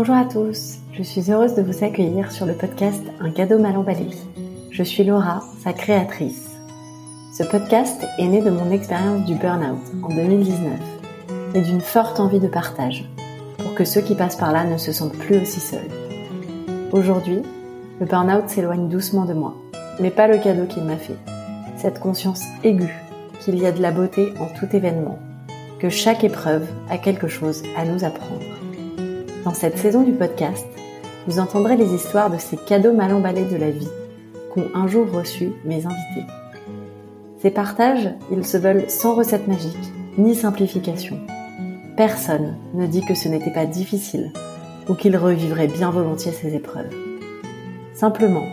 Bonjour à tous, je suis heureuse de vous accueillir sur le podcast Un cadeau mal emballé. Je suis Laura, sa créatrice. Ce podcast est né de mon expérience du burn-out en 2019 et d'une forte envie de partage pour que ceux qui passent par là ne se sentent plus aussi seuls. Aujourd'hui, le burn-out s'éloigne doucement de moi, mais pas le cadeau qu'il m'a fait. Cette conscience aiguë qu'il y a de la beauté en tout événement, que chaque épreuve a quelque chose à nous apprendre. Dans cette saison du podcast, vous entendrez les histoires de ces cadeaux mal emballés de la vie qu'ont un jour reçus mes invités. Ces partages, ils se veulent sans recette magique, ni simplification. Personne ne dit que ce n'était pas difficile ou qu'il revivrait bien volontiers ces épreuves. Simplement,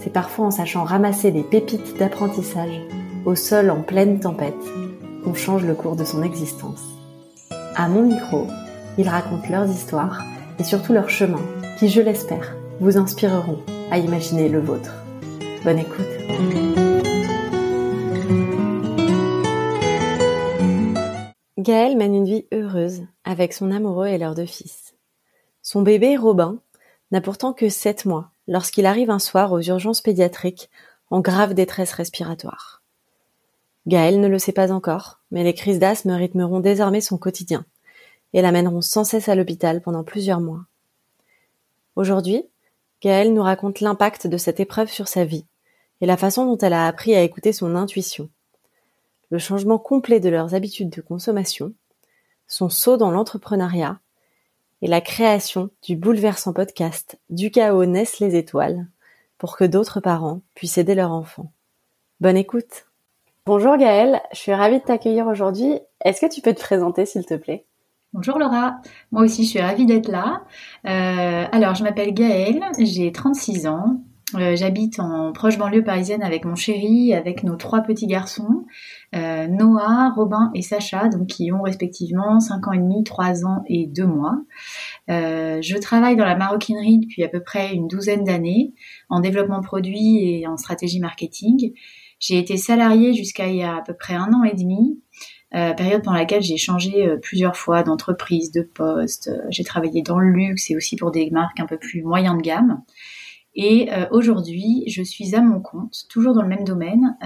c'est parfois en sachant ramasser les pépites d'apprentissage au sol en pleine tempête qu'on change le cours de son existence. À mon micro, ils racontent leurs histoires et surtout leurs chemins qui, je l'espère, vous inspireront à imaginer le vôtre. Bonne écoute. Gaëlle mène une vie heureuse avec son amoureux et leurs deux fils. Son bébé, Robin, n'a pourtant que 7 mois lorsqu'il arrive un soir aux urgences pédiatriques en grave détresse respiratoire. Gaëlle ne le sait pas encore, mais les crises d'asthme rythmeront désormais son quotidien et l'amèneront sans cesse à l'hôpital pendant plusieurs mois. Aujourd'hui, Gaëlle nous raconte l'impact de cette épreuve sur sa vie et la façon dont elle a appris à écouter son intuition. Le changement complet de leurs habitudes de consommation, son saut dans l'entrepreneuriat et la création du bouleversant podcast Du chaos naissent les étoiles pour que d'autres parents puissent aider leurs enfants. Bonne écoute. Bonjour Gaëlle, je suis ravie de t'accueillir aujourd'hui. Est-ce que tu peux te présenter s'il te plaît? Bonjour Laura, moi aussi je suis ravie d'être là. Euh, alors je m'appelle Gaëlle, j'ai 36 ans, euh, j'habite en proche banlieue parisienne avec mon chéri, avec nos trois petits garçons, euh, Noah, Robin et Sacha, donc qui ont respectivement 5 ans et demi, 3 ans et 2 mois. je travaille dans la maroquinerie depuis à peu près une douzaine d'années, en développement produit et en stratégie marketing. J'ai été salariée jusqu'à il y a à peu près un an et demi. Euh, période pendant laquelle j'ai changé euh, plusieurs fois d'entreprise, de poste. Euh, j'ai travaillé dans le luxe et aussi pour des marques un peu plus moyen de gamme. Et aujourd'hui, je suis à mon compte, toujours dans le même domaine,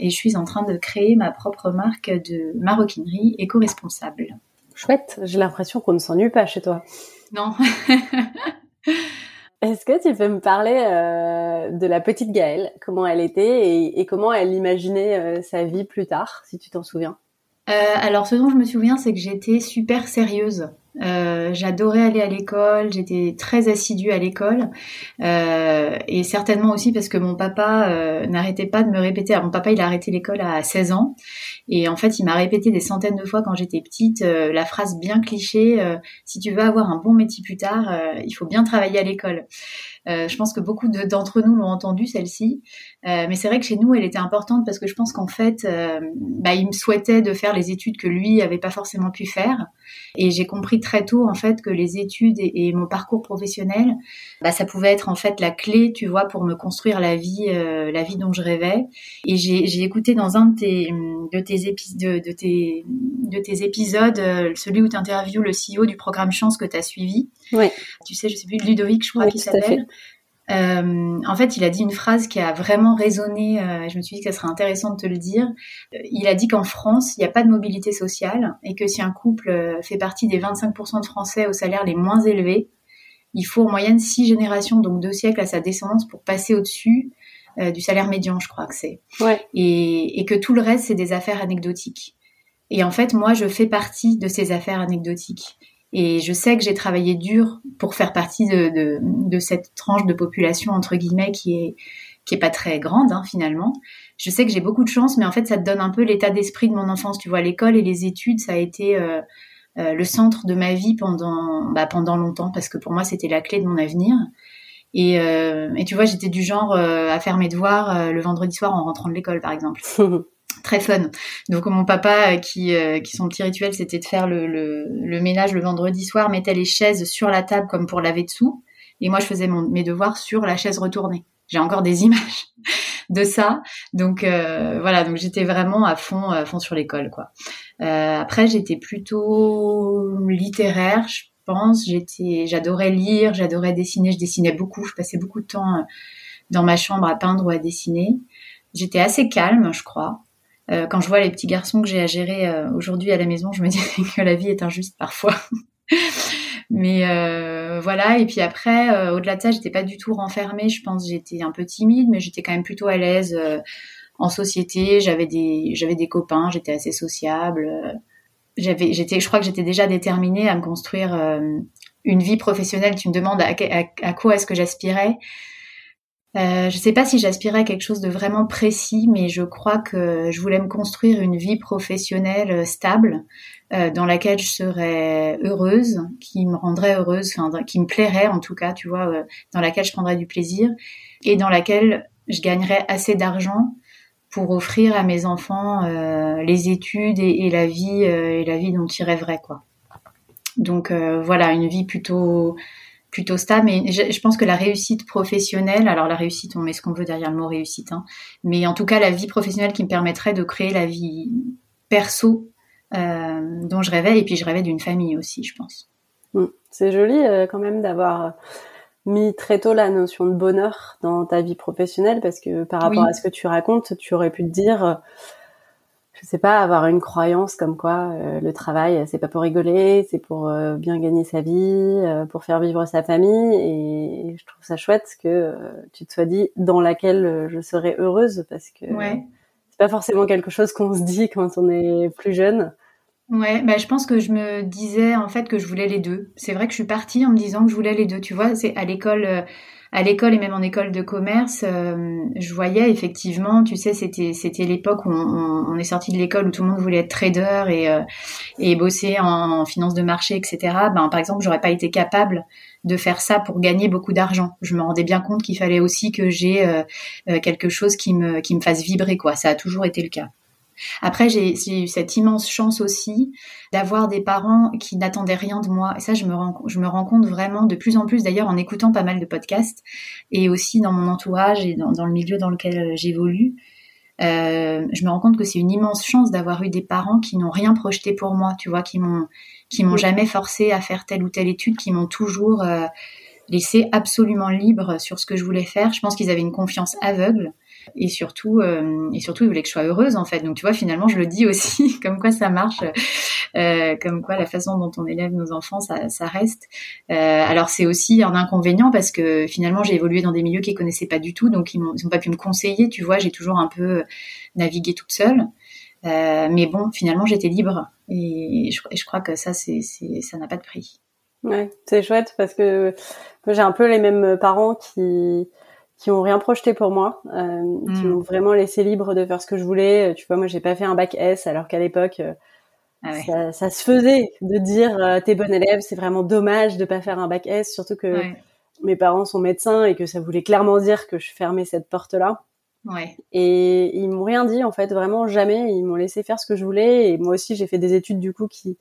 et je suis en train de créer ma propre marque de maroquinerie éco-responsable. Chouette, j'ai l'impression qu'on ne s'ennuie pas chez toi. Non. Est-ce que tu peux me parler de la petite Gaëlle, comment elle était et, et comment elle imaginait sa vie plus tard, si tu t'en souviens? Alors, ce dont je me souviens, c'est que j'étais super sérieuse. Euh, j'adorais aller à l'école, j'étais très assidue à l'école euh, et certainement aussi parce que mon papa n'arrêtait pas de me répéter. Alors, mon papa, il a arrêté l'école à 16 ans et en fait, il m'a répété des centaines de fois quand j'étais petite la phrase bien cliché si tu veux avoir un bon métier plus tard, il faut bien travailler à l'école. je pense que beaucoup d'entre nous l'ont entendu celle-ci, mais c'est vrai que chez nous, elle était importante parce que je pense qu'en fait, bah, il me souhaitait de faire les études que lui avait pas forcément pu faire. Et j'ai compris très tôt en fait que les études et, mon parcours professionnel, bah, ça pouvait être en fait la clé, tu vois, pour me construire la vie, euh, la vie dont je rêvais. Et j'ai écouté dans un de tes de tes, de, de, tes de tes épisodes, euh, celui où tu interviews le CEO du programme Chance que tu as suivi. Ouais. Tu sais, je sais plus, Ludovic, je crois qu'il s'appelle. Euh, en fait, il a dit une phrase qui a vraiment résonné. Euh, je me suis dit que ça serait intéressant de te le dire. Euh, il a dit qu'en France, il n'y a pas de mobilité sociale et que si un couple fait partie des 25% de Français aux salaires les moins élevés, il faut en moyenne six générations, donc deux siècles à sa descendance pour passer au-dessus du salaire médian, je crois que c'est. Ouais. Et, et que tout le reste, c'est des affaires anecdotiques. Et en fait, moi, je fais partie de ces affaires anecdotiques. Et je sais que j'ai travaillé dur pour faire partie de, de, de, cette tranche de population entre guillemets qui est qui est pas très grande hein, finalement. Je sais que j'ai beaucoup de chance, mais en fait ça te donne un peu l'état d'esprit de mon enfance. Tu vois, l'école et les études, ça a été euh, euh, le centre de ma vie pendant bah, pendant longtemps parce que pour moi c'était la clé de mon avenir. Et, euh, et tu vois, j'étais du genre euh, à faire mes devoirs le vendredi soir en rentrant de l'école, par exemple. très fun. Donc mon papa, euh, qui, euh, qui son petit rituel, c'était de faire le, le, ménage le vendredi soir, mettait les chaises sur la table comme pour laver dessous, et moi je faisais mes devoirs sur la chaise retournée. J'ai encore des images de ça. Donc euh, voilà, donc j'étais vraiment à fond, à fond sur l'école quoi. après j'étais plutôt littéraire. Je pense. J'étais, j'adorais lire, j'adorais dessiner. Je dessinais beaucoup. Je passais beaucoup de temps dans ma chambre à peindre ou à dessiner. J'étais assez calme, je crois. Euh, quand je vois les petits garçons que j'ai à gérer euh, aujourd'hui à la maison, je me dis que la vie est injuste parfois. Mais euh, voilà, et puis après, au-delà de ça, j'étais pas du tout renfermée. Je pense j'étais un peu timide, mais j'étais quand même plutôt à l'aise en société. J'avais des, j'avais des copains, j'étais assez sociable. j'avais, j'étais, je crois que j'étais déjà déterminée à me construire une vie professionnelle. Tu me demandes à quoi est-ce que j'aspirais. Euh, je ne sais pas si j'aspirais à quelque chose de vraiment précis, mais je crois que je voulais me construire une vie professionnelle euh, stable, euh, dans laquelle je serais heureuse, qui me rendrait heureuse, qui me plairait en tout cas, tu vois, dans laquelle je prendrais du plaisir, et dans laquelle je gagnerais assez d'argent pour offrir à mes enfants les études et, et la vie et la vie dont ils rêveraient, quoi. Donc voilà, une vie plutôt plutôt stable. Mais je, pense que la réussite professionnelle, alors la réussite, on met ce qu'on veut derrière le mot réussite, hein, mais en tout cas la vie professionnelle qui me permettrait de créer la vie perso euh, dont je rêvais, et puis je rêvais d'une famille aussi, je pense. Mm. C'est joli euh, quand même d'avoir mis très tôt la notion de bonheur dans ta vie professionnelle, parce que par rapport à ce que tu racontes, tu aurais pu te dire je sais pas, avoir une croyance comme quoi euh, le travail, c'est pas pour rigoler, c'est pour euh, bien gagner sa vie, euh, pour faire vivre sa famille. Et je trouve ça chouette que tu te sois dit dans laquelle je serais heureuse parce que c'est pas forcément quelque chose qu'on se dit quand on est plus jeune. Ouais, bah je pense que je me disais en fait que je voulais les deux. C'est vrai que je suis partie en me disant que je voulais les deux. Tu vois, c'est à l'école à l'école et même en école de commerce, euh, je voyais effectivement, tu sais, c'était c'était l'époque où on, est sorti de l'école où tout le monde voulait être trader et euh, et bosser en, finance de marché, etc. Ben par exemple, j'aurais pas été capable de faire ça pour gagner beaucoup d'argent. Je me rendais bien compte qu'il fallait aussi que j'ai euh, quelque chose qui me qui me fasse vibrer quoi. Ça a toujours été le cas. Après, j'ai eu cette immense chance aussi d'avoir des parents qui n'attendaient rien de moi. Et ça, je me, rends, je me rends compte vraiment de plus en plus, d'ailleurs, en écoutant pas mal de podcasts et aussi dans mon entourage et dans, le milieu dans lequel euh, j'évolue. Euh, je me rends compte que c'est une immense chance d'avoir eu des parents qui n'ont rien projeté pour moi, tu vois, qui m'ont qui m'ont jamais forcé à faire telle ou telle étude, qui m'ont toujours euh, laissé absolument libre sur ce que je voulais faire. Je pense qu'ils avaient une confiance aveugle. Et surtout euh, et surtout il voulait que je sois heureuse en fait. Donc tu vois finalement je le dis aussi comme quoi ça marche euh, comme quoi la façon dont on élève nos enfants ça, ça reste. Euh, alors c'est aussi un inconvénient parce que finalement j'ai évolué dans des milieux qu'ils connaissaient pas du tout. Donc ils n'ont pas pu me conseiller tu vois. J'ai toujours un peu navigué toute seule. Euh, mais bon finalement j'étais libre. Et je, je crois que ça c'est ça n'a pas de prix ouais c'est chouette parce que j'ai un peu les mêmes parents qui qui ont rien projeté pour moi, euh, qui hmm. m'ont vraiment laissé libre de faire ce que je voulais. Tu vois, moi, j'ai pas fait un bac S, alors qu'à l'époque, euh, ah ça, ça, se faisait de dire euh, t'es bon élève, c'est vraiment dommage de pas faire un bac S, surtout que mes parents sont médecins et que ça voulait clairement dire que je fermais cette porte-là. Ouais. Et ils m'ont rien dit en fait, vraiment jamais. Ils m'ont laissé faire ce que je voulais. Et moi aussi, j'ai fait des études du coup qui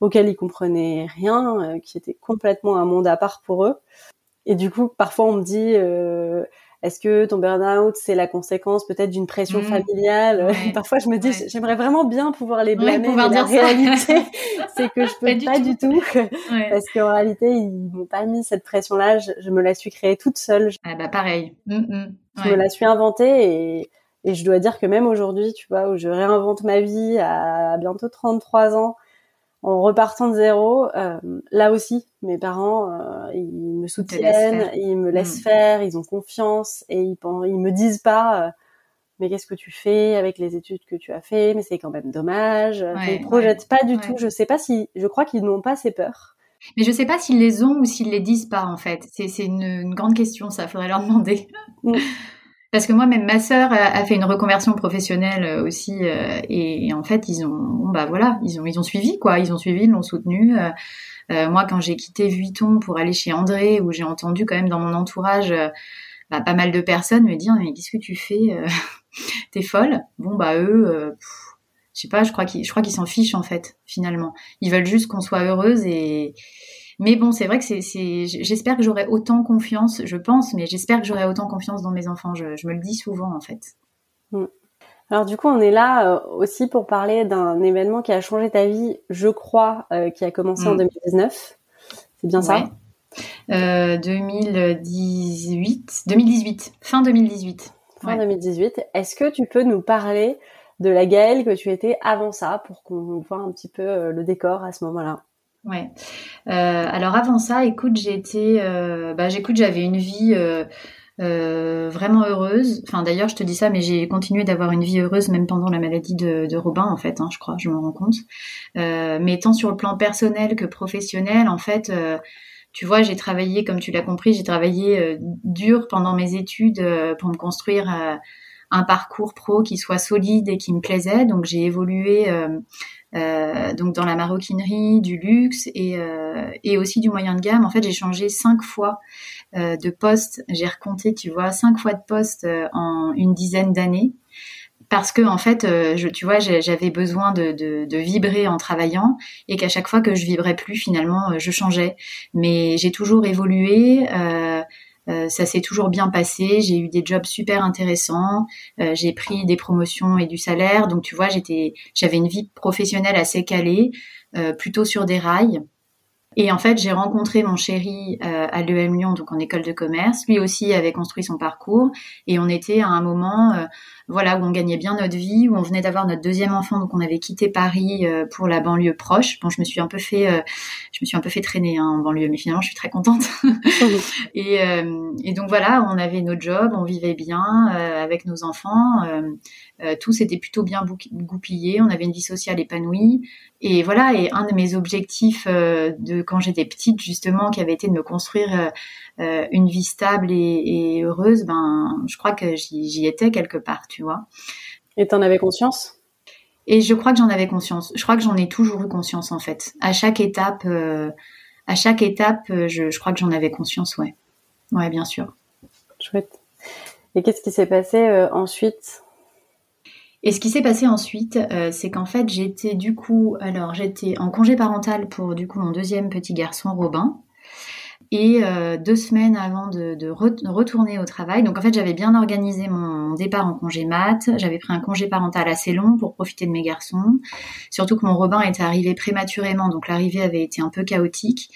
auxquelles ils comprenaient rien, euh, qui étaient complètement un monde à part pour eux. Et du coup, parfois on me dit, euh, est-ce que ton burn-out c'est la conséquence peut-être d'une pression mmh. familiale? Parfois je me dis, j'aimerais vraiment bien pouvoir les blâmer, pouvoir mais la réalité c'est que je peux pas, du tout, parce qu'en réalité ils m'ont pas mis cette pression-là. Je, me la suis créée toute seule. Ah bah pareil. Mmh, mmh. Je me la suis inventée et, et je dois dire que même aujourd'hui, tu vois, où je réinvente ma vie à bientôt 33 ans en repartant de zéro, euh, là aussi, mes parents, euh, ils me soutiennent, ils me laissent mm. faire, ils ont confiance et ils, ils me disent pas, euh, mais qu'est-ce que tu fais avec les études que tu as fait? Mais c'est quand même dommage. Ouais, ils projettent pas du tout. Je sais pas si, je crois qu'ils n'ont pas ces peurs. Mais je sais pas s'ils les ont ou s'ils les disent pas en fait. C'est une, une, grande question, ça faudrait leur demander. Mm. Parce que moi, même ma sœur a, fait une reconversion professionnelle euh, aussi, euh, et, en fait, ils ont, bah voilà, ils ont, ils ont suivi quoi, ils ont suivi, ils l'ont soutenu. Euh, moi, quand j'ai quitté Vuitton pour aller chez André, où j'ai entendu quand même dans mon entourage bah, pas mal de personnes me dire mais qu'est-ce que tu fais T'es folle? Bon bah eux, je sais pas, je crois qu'ils, je crois qu'ils s'en fichent en fait finalement. Ils veulent juste qu'on soit heureuse et mais bon, c'est vrai que c'est, j'espère que j'aurai autant confiance, je pense, mais j'espère que j'aurai autant confiance dans mes enfants. Je, me le dis souvent, en fait. Mm. Alors du coup, on est là euh, aussi pour parler d'un événement qui a changé ta vie, je crois, euh, qui a commencé en 2019. C'est bien ça? 2018, 2018, fin 2018. Fin 2018. Est-ce que tu peux nous parler de la Gaëlle que tu étais avant ça pour qu'on voit un petit peu le décor à ce moment-là? Ouais. alors avant ça, écoute, j'étais, bah, j'écoute, j'avais une vie euh, vraiment heureuse. Enfin d'ailleurs je te dis ça, mais j'ai continué d'avoir une vie heureuse même pendant la maladie de, Robin en fait, hein, je crois, je me rends compte. Euh, mais tant sur le plan personnel que professionnel, en fait, euh, tu vois, j'ai travaillé, comme tu l'as compris, j'ai travaillé euh, dur pendant mes études pour me construire un parcours pro qui soit solide et qui me plaisait. Donc j'ai évolué euh, donc dans la maroquinerie, du luxe et, euh, et aussi du moyen de gamme. En fait, j'ai changé cinq fois euh, de poste. J'ai recompté, tu vois, cinq fois de poste en une dizaine d'années. Parce que en fait, je, tu vois, j'avais besoin de, de, vibrer en travaillant et qu'à chaque fois que je vibrais plus, finalement, je changeais. Mais j'ai toujours évolué. Euh, euh, ça s'est toujours bien passé. J'ai eu des jobs super intéressants. Euh, j'ai pris des promotions et du salaire. Donc tu vois, j'étais, j'avais une vie professionnelle assez calée, euh, plutôt sur des rails. Et en fait, j'ai rencontré mon chéri à l'EM Lyon, donc en école de commerce. Lui aussi avait construit son parcours et on était à un moment voilà, où on gagnait bien notre vie, où on venait d'avoir notre deuxième enfant, donc on avait quitté Paris euh, pour la banlieue proche. Bon, je me suis un peu fait, euh, je me suis un peu fait traîner hein, en banlieue, mais finalement, je suis très contente. et, euh, et, donc voilà, on avait nos jobs, on vivait bien avec nos enfants, tout s'était plutôt bien goupillé, on avait une vie sociale épanouie. Et voilà, et un de mes objectifs de quand j'étais petite, justement, qui avait été de me construire euh, une vie stable et, heureuse, ben, je crois que j'y étais quelque part, tu vois. Et t'en avais conscience? Et je crois que j'en avais conscience. Je crois que j'en ai toujours eu conscience, en fait. À chaque étape, euh, à chaque étape, euh, je, je crois que j'en avais conscience, ouais. Ouais, bien sûr. Chouette. Et qu'est-ce qui s'est passé ensuite? Et ce qui s'est passé ensuite, c'est qu'en fait, j'étais du coup, alors j'étais en congé parental pour du coup mon deuxième petit garçon Robin. Et euh, deux semaines avant de, de, retourner au travail, donc en fait j'avais bien organisé mon départ en congé mat, j'avais pris un congé parental assez long pour profiter de mes garçons, surtout que mon Robin était arrivé prématurément, donc l'arrivée avait été un peu chaotique,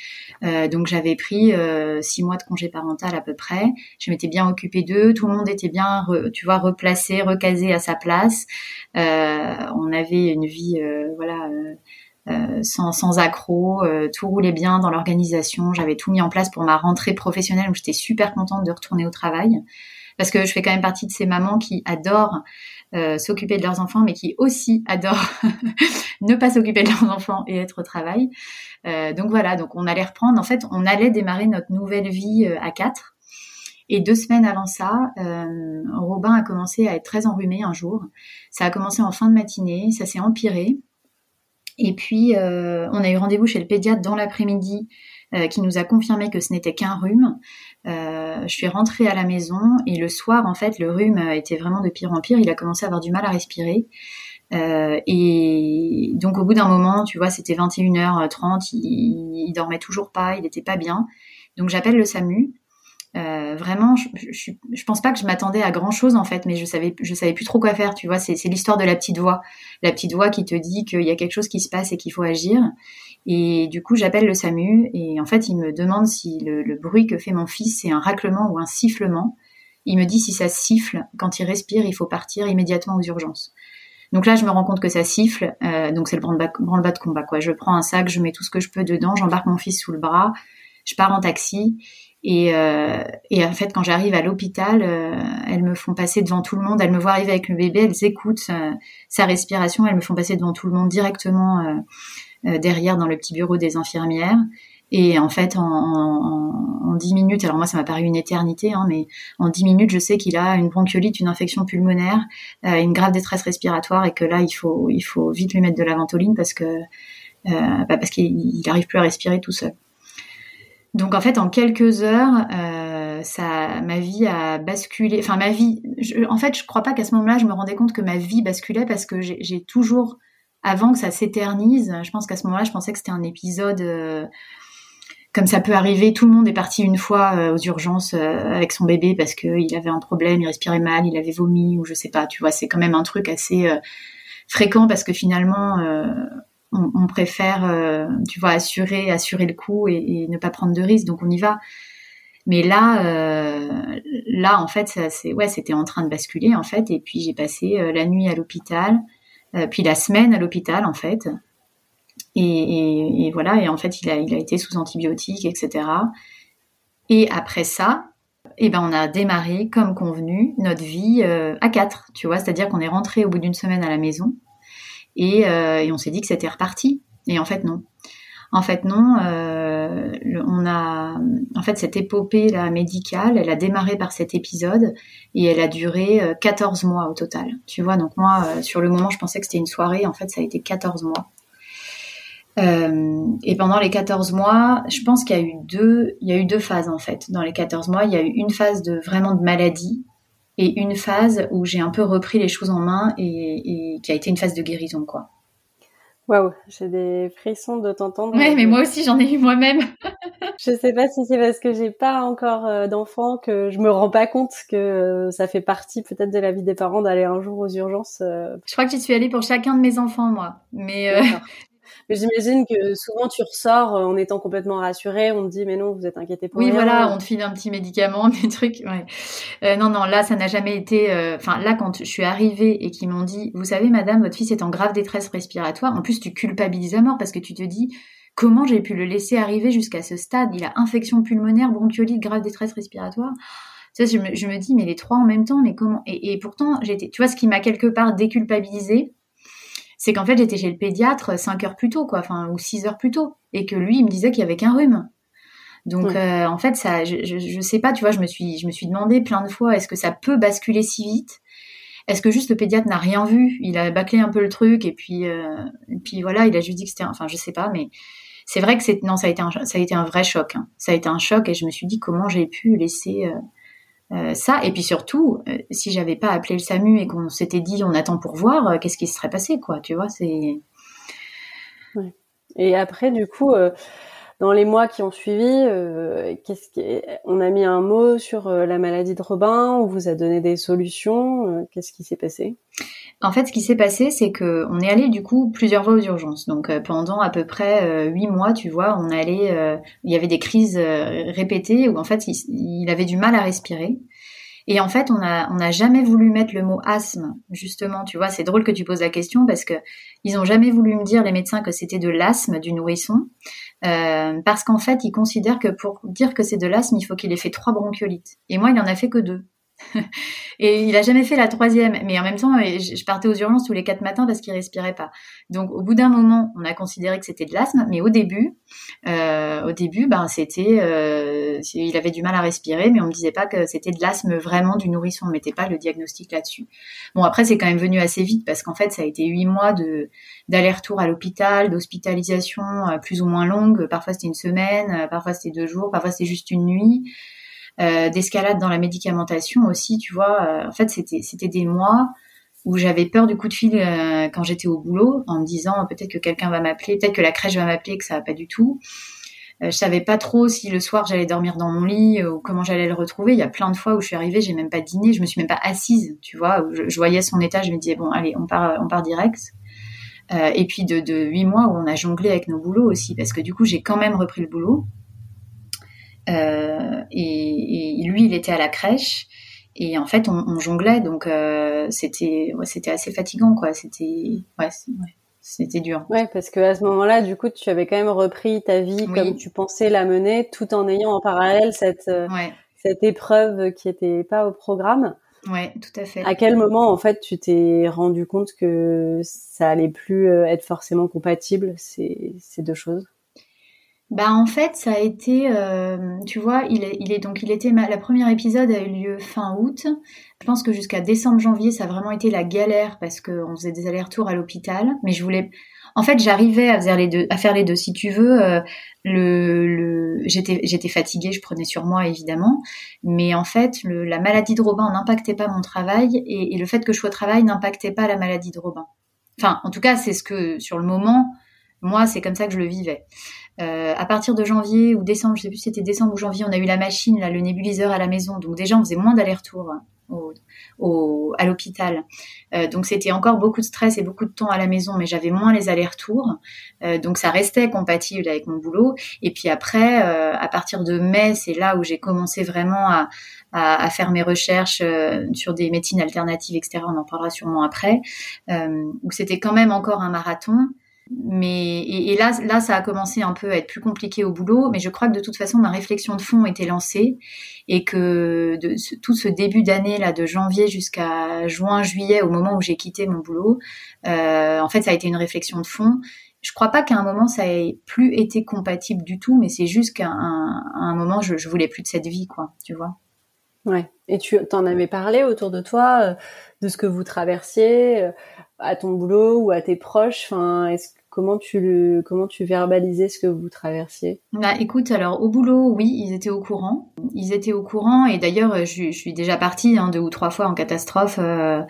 euh, donc j'avais pris euh, six mois de congé parental à peu près, je m'étais bien occupée d'eux, tout le monde était bien, tu vois, replacé, recasé à sa place, euh, on avait une vie, euh, voilà euh, sans, sans accroc, euh, tout roulait bien dans l'organisation, j'avais tout mis en place pour ma rentrée professionnelle où j'étais super contente de retourner au travail parce que je fais quand même partie de ces mamans qui adorent euh, s'occuper de leurs enfants, mais qui aussi adorent ne pas s'occuper de leurs enfants et être au travail. donc voilà, donc on allait reprendre. En fait, on allait démarrer notre nouvelle vie à quatre. Et deux semaines avant ça, Robin a commencé à être très enrhumé un jour. Ça a commencé en fin de matinée, ça s'est empiré. Et puis, euh, on a eu rendez-vous chez le pédiatre dans l'après-midi euh, qui nous a confirmé que ce n'était qu'un rhume. Euh, je suis rentrée à la maison et le soir, en fait, le rhume était vraiment de pire en pire. Il a commencé à avoir du mal à respirer. et donc, au bout d'un moment, tu vois, c'était 21h30, il, il dormait toujours pas, il n'était pas bien. Donc, j'appelle le SAMU. Euh, vraiment, je, je, je, pense pas que je m'attendais à grand chose en fait, mais je savais, je savais plus trop quoi faire. Tu vois, c'est, l'histoire de la petite voix, la petite voix qui te dit qu'il y a quelque chose qui se passe et qu'il faut agir. Et du coup, j'appelle le SAMU et en fait, il me demande si le, le bruit que fait mon fils c'est un raclement ou un sifflement. Il me dit si ça siffle quand il respire, il faut partir immédiatement aux urgences. Donc là, je me rends compte que ça siffle, euh, donc c'est le branle-bas de combat quoi. Je prends un sac, je mets tout ce que je peux dedans, j'embarque mon fils sous le bras, je pars en taxi et, euh, et, en fait, quand j'arrive à l'hôpital, euh, elles me font passer devant tout le monde. Elles me voient arriver avec le bébé, elles écoutent sa, respiration, elles me font passer devant tout le monde directement euh, euh, derrière dans le petit bureau des infirmières. Et en fait, en, en 10 minutes, alors moi ça m'a paru une éternité, hein, mais en 10 minutes, je sais qu'il a une bronchiolite, une infection pulmonaire, euh, une grave détresse respiratoire et que là, il faut, il faut vite lui mettre de la ventoline parce que bah parce qu'il n'arrive plus à respirer tout seul. Donc en fait, en quelques heures, euh, ça, ma vie a basculé. Enfin, ma vie. en fait, je crois pas qu'à ce moment-là, je me rendais compte que ma vie basculait parce que j'ai toujours, avant que ça s'éternise, je pense qu'à ce moment-là, je pensais que c'était un épisode. Euh, comme ça peut arriver, tout le monde est parti une fois euh, aux urgences avec son bébé parce qu'il avait un problème, il respirait mal, il avait vomi ou je sais pas. Tu vois, c'est quand même un truc assez fréquent parce que finalement on, préfère, euh, tu vois, assurer, assurer le coup et, ne pas prendre de risques. Donc on y va. Mais là, euh, là, en fait, c'est, ouais, c'était en train de basculer, en fait. Et puis j'ai passé euh, la nuit à l'hôpital, puis la semaine à l'hôpital, en fait. Et, voilà. Et en fait, il a, il a été sous antibiotiques, etc. Et après ça, eh ben on a démarré comme convenu notre vie à quatre, tu vois, c'est-à-dire qu'on est rentré au bout d'une semaine à la maison euh, et, on s'est dit que c'était reparti. Et en fait, non. En fait, non. Euh, on a, en fait, cette épopée là médicale, elle a démarré par cet épisode et elle a duré 14 euh, mois au total. Tu vois, donc moi, sur le moment, je pensais que c'était une soirée. En fait, ça a été 14 mois. et pendant les 14 mois, je pense qu'il y a eu deux, y a eu deux phases en fait. Dans les 14 mois, il y a eu une phase de vraiment de maladie et une phase où j'ai un peu repris les choses en main et, qui a été une phase de guérison, quoi. Waouh, j'ai des frissons de t'entendre. Ouais, mais moi aussi j'en ai eu moi-même. je sais pas si c'est parce que j'ai pas encore euh, d'enfants que je me rends pas compte que euh, ça fait partie peut-être de la vie des parents d'aller un jour aux urgences. Euh. Je crois que j'y suis allée pour chacun de mes enfants, moi. Mais mais j'imagine que souvent tu ressors euh, en étant complètement rassuré, on te dit mais non, vous êtes inquiété pour Oui, rien. voilà, on te file un petit médicament, des trucs. Ouais. Euh, non, non, là ça n'a jamais été. Euh, enfin, là quand je suis arrivée et qu'ils m'ont dit, vous savez, madame, votre fils est en grave détresse respiratoire. En plus, tu culpabilises à mort parce que tu te dis. Comment j'ai pu le laisser arriver jusqu'à ce stade? Il a infection pulmonaire, bronchiolite, grave détresse respiratoire. Ça, je me, je me dis, mais les trois en même temps, mais comment? Et, et pourtant, j'étais, tu vois, ce qui m'a quelque part déculpabilisé, c'est qu'en fait j'étais chez le pédiatre 5 heures plus tôt, quoi, enfin ou 6 heures plus tôt, et que lui il me disait qu'il y avait qu'un rhume. Donc euh, en fait ça, je, je, sais pas, tu vois, je me suis je me suis demandé plein de fois est-ce que ça peut basculer si vite? Est-ce que juste le pédiatre n'a rien vu? Il a bâclé un peu le truc et puis euh, et puis voilà, il a juste dit que c'était, enfin je sais pas, mais c'est vrai que c'est non ça a été un ça a été un vrai choc. Hein. Ça a été un choc et je me suis dit comment j'ai pu laisser euh, euh, ça et puis surtout euh, si j'avais pas appelé le SAMU et qu'on s'était dit on attend pour voir euh, qu'est-ce qui se serait passé quoi tu vois c'est et après du coup dans les mois qui ont suivi qu'est-ce qui on a mis un mot sur la maladie de Robin on vous a donné des solutions qu'est-ce qui s'est passé? En fait, ce qui s'est passé, c'est que on est allé du coup plusieurs fois aux urgences. Donc pendant à peu près huit mois, tu vois, on allait, il y avait des crises répétées où en fait il, avait du mal à respirer. Et en fait, on n'a jamais voulu mettre le mot asthme, justement. Tu vois, c'est drôle que tu poses la question parce que ils ont jamais voulu me dire les médecins que c'était de l'asthme du nourrisson, euh, parce qu'en fait, ils considèrent que pour dire que c'est de l'asthme, il faut qu'il ait fait trois bronchiolites. Et moi, il en a fait que deux. et il a jamais fait la troisième. Mais en même temps, je partais aux urgences tous les quatre matins parce qu'il respirait pas. Donc, au bout d'un moment, on a considéré que c'était de l'asthme. Mais au début, euh, au début, ben c'était, euh, il avait du mal à respirer, mais on me disait pas que c'était de l'asthme vraiment du nourrisson. On mettait pas le diagnostic là-dessus. Bon, après, c'est quand même venu assez vite parce qu'en fait, ça a été huit mois de d'aller-retour à l'hôpital, d'hospitalisation euh, plus ou moins longue. Parfois, c'était une semaine, parfois c'était deux jours, parfois c'était juste une nuit. Euh, d'escalade dans la médicamentation aussi, tu vois. Euh, en fait, c'était c'était des mois où j'avais peur du coup de fil euh, quand j'étais au boulot, en me disant peut-être que quelqu'un va m'appeler, peut-être que la crèche va m'appeler, que ça va pas du tout. je savais pas trop si le soir j'allais dormir dans mon lit ou comment j'allais le retrouver. Il y a plein de fois où je suis arrivée, j'ai même pas dîné, je me suis même pas assise, tu vois. Je, voyais son état, je me disais bon allez, on part, on part direct. et puis de, 8 mois où on a jonglé avec nos boulots aussi, parce que du coup j'ai quand même repris le boulot. Euh, et, lui, il était à la crèche. Et en fait, on, jonglait, donc euh, c'était c'était assez fatigant, quoi. C'était ouais, c'était dur. Ouais, parce que à ce moment-là, du coup, tu avais quand même repris ta vie comme tu pensais la mener, tout en ayant en parallèle cette euh, cette épreuve qui était pas au programme. Ouais, tout à fait. À quel moment, en fait, tu t'es rendu compte que ça allait plus être forcément compatible ces ces deux choses? Bah en fait ça a été, euh, tu vois, il est, il est donc il était la première épisode a eu lieu fin août. Je pense que jusqu'à décembre janvier ça a vraiment été la galère parce qu'on faisait des allers-retours à l'hôpital. Mais je voulais, en fait j'arrivais à faire les deux, à faire les deux si tu veux. Euh, le, le j'étais j'étais fatiguée, je prenais sur moi évidemment, mais en fait le, la maladie de Robin n'impactait pas mon travail et, et le fait que je sois au travail n'impactait pas la maladie de Robin. Enfin en tout cas c'est ce que sur le moment moi c'est comme ça que je le vivais. Euh, à partir de janvier ou décembre, je sais plus si c'était décembre ou janvier, on a eu la machine, là, le nébuliseur à la maison. Donc déjà, on faisait moins d'allers-retours au, à l'hôpital. Euh, donc c'était encore beaucoup de stress et beaucoup de temps à la maison, mais j'avais moins les allers-retours. Euh, donc ça restait compatible avec mon boulot. Et puis après, euh, à partir de mai, c'est là où j'ai commencé vraiment à, à, à, faire mes recherches sur des médecines alternatives, etc. On en parlera sûrement après. où c'était quand même encore un marathon. Mais et, là, là, ça a commencé un peu à être plus compliqué au boulot. Mais je crois que de toute façon, ma réflexion de fond était lancée et que de, tout ce début d'année là, de janvier jusqu'à juin, juillet, au moment où j'ai quitté mon boulot, euh, en fait, ça a été une réflexion de fond. Je crois pas qu'à un moment ça ait plus été compatible du tout, mais c'est juste qu'à un, moment, je, je voulais plus de cette vie, quoi. Tu vois. Ouais. Et tu t'en avais parlé autour de toi euh, de ce que vous traversiez euh, à ton boulot ou à tes proches. Enfin, est-ce Comment tu le, comment tu verbalisais ce que vous traversiez? Bah, écoute, alors au boulot, oui, ils étaient au courant. Ils étaient au courant, et d'ailleurs, je, suis déjà partie hein, deux ou trois fois en catastrophe. Euh,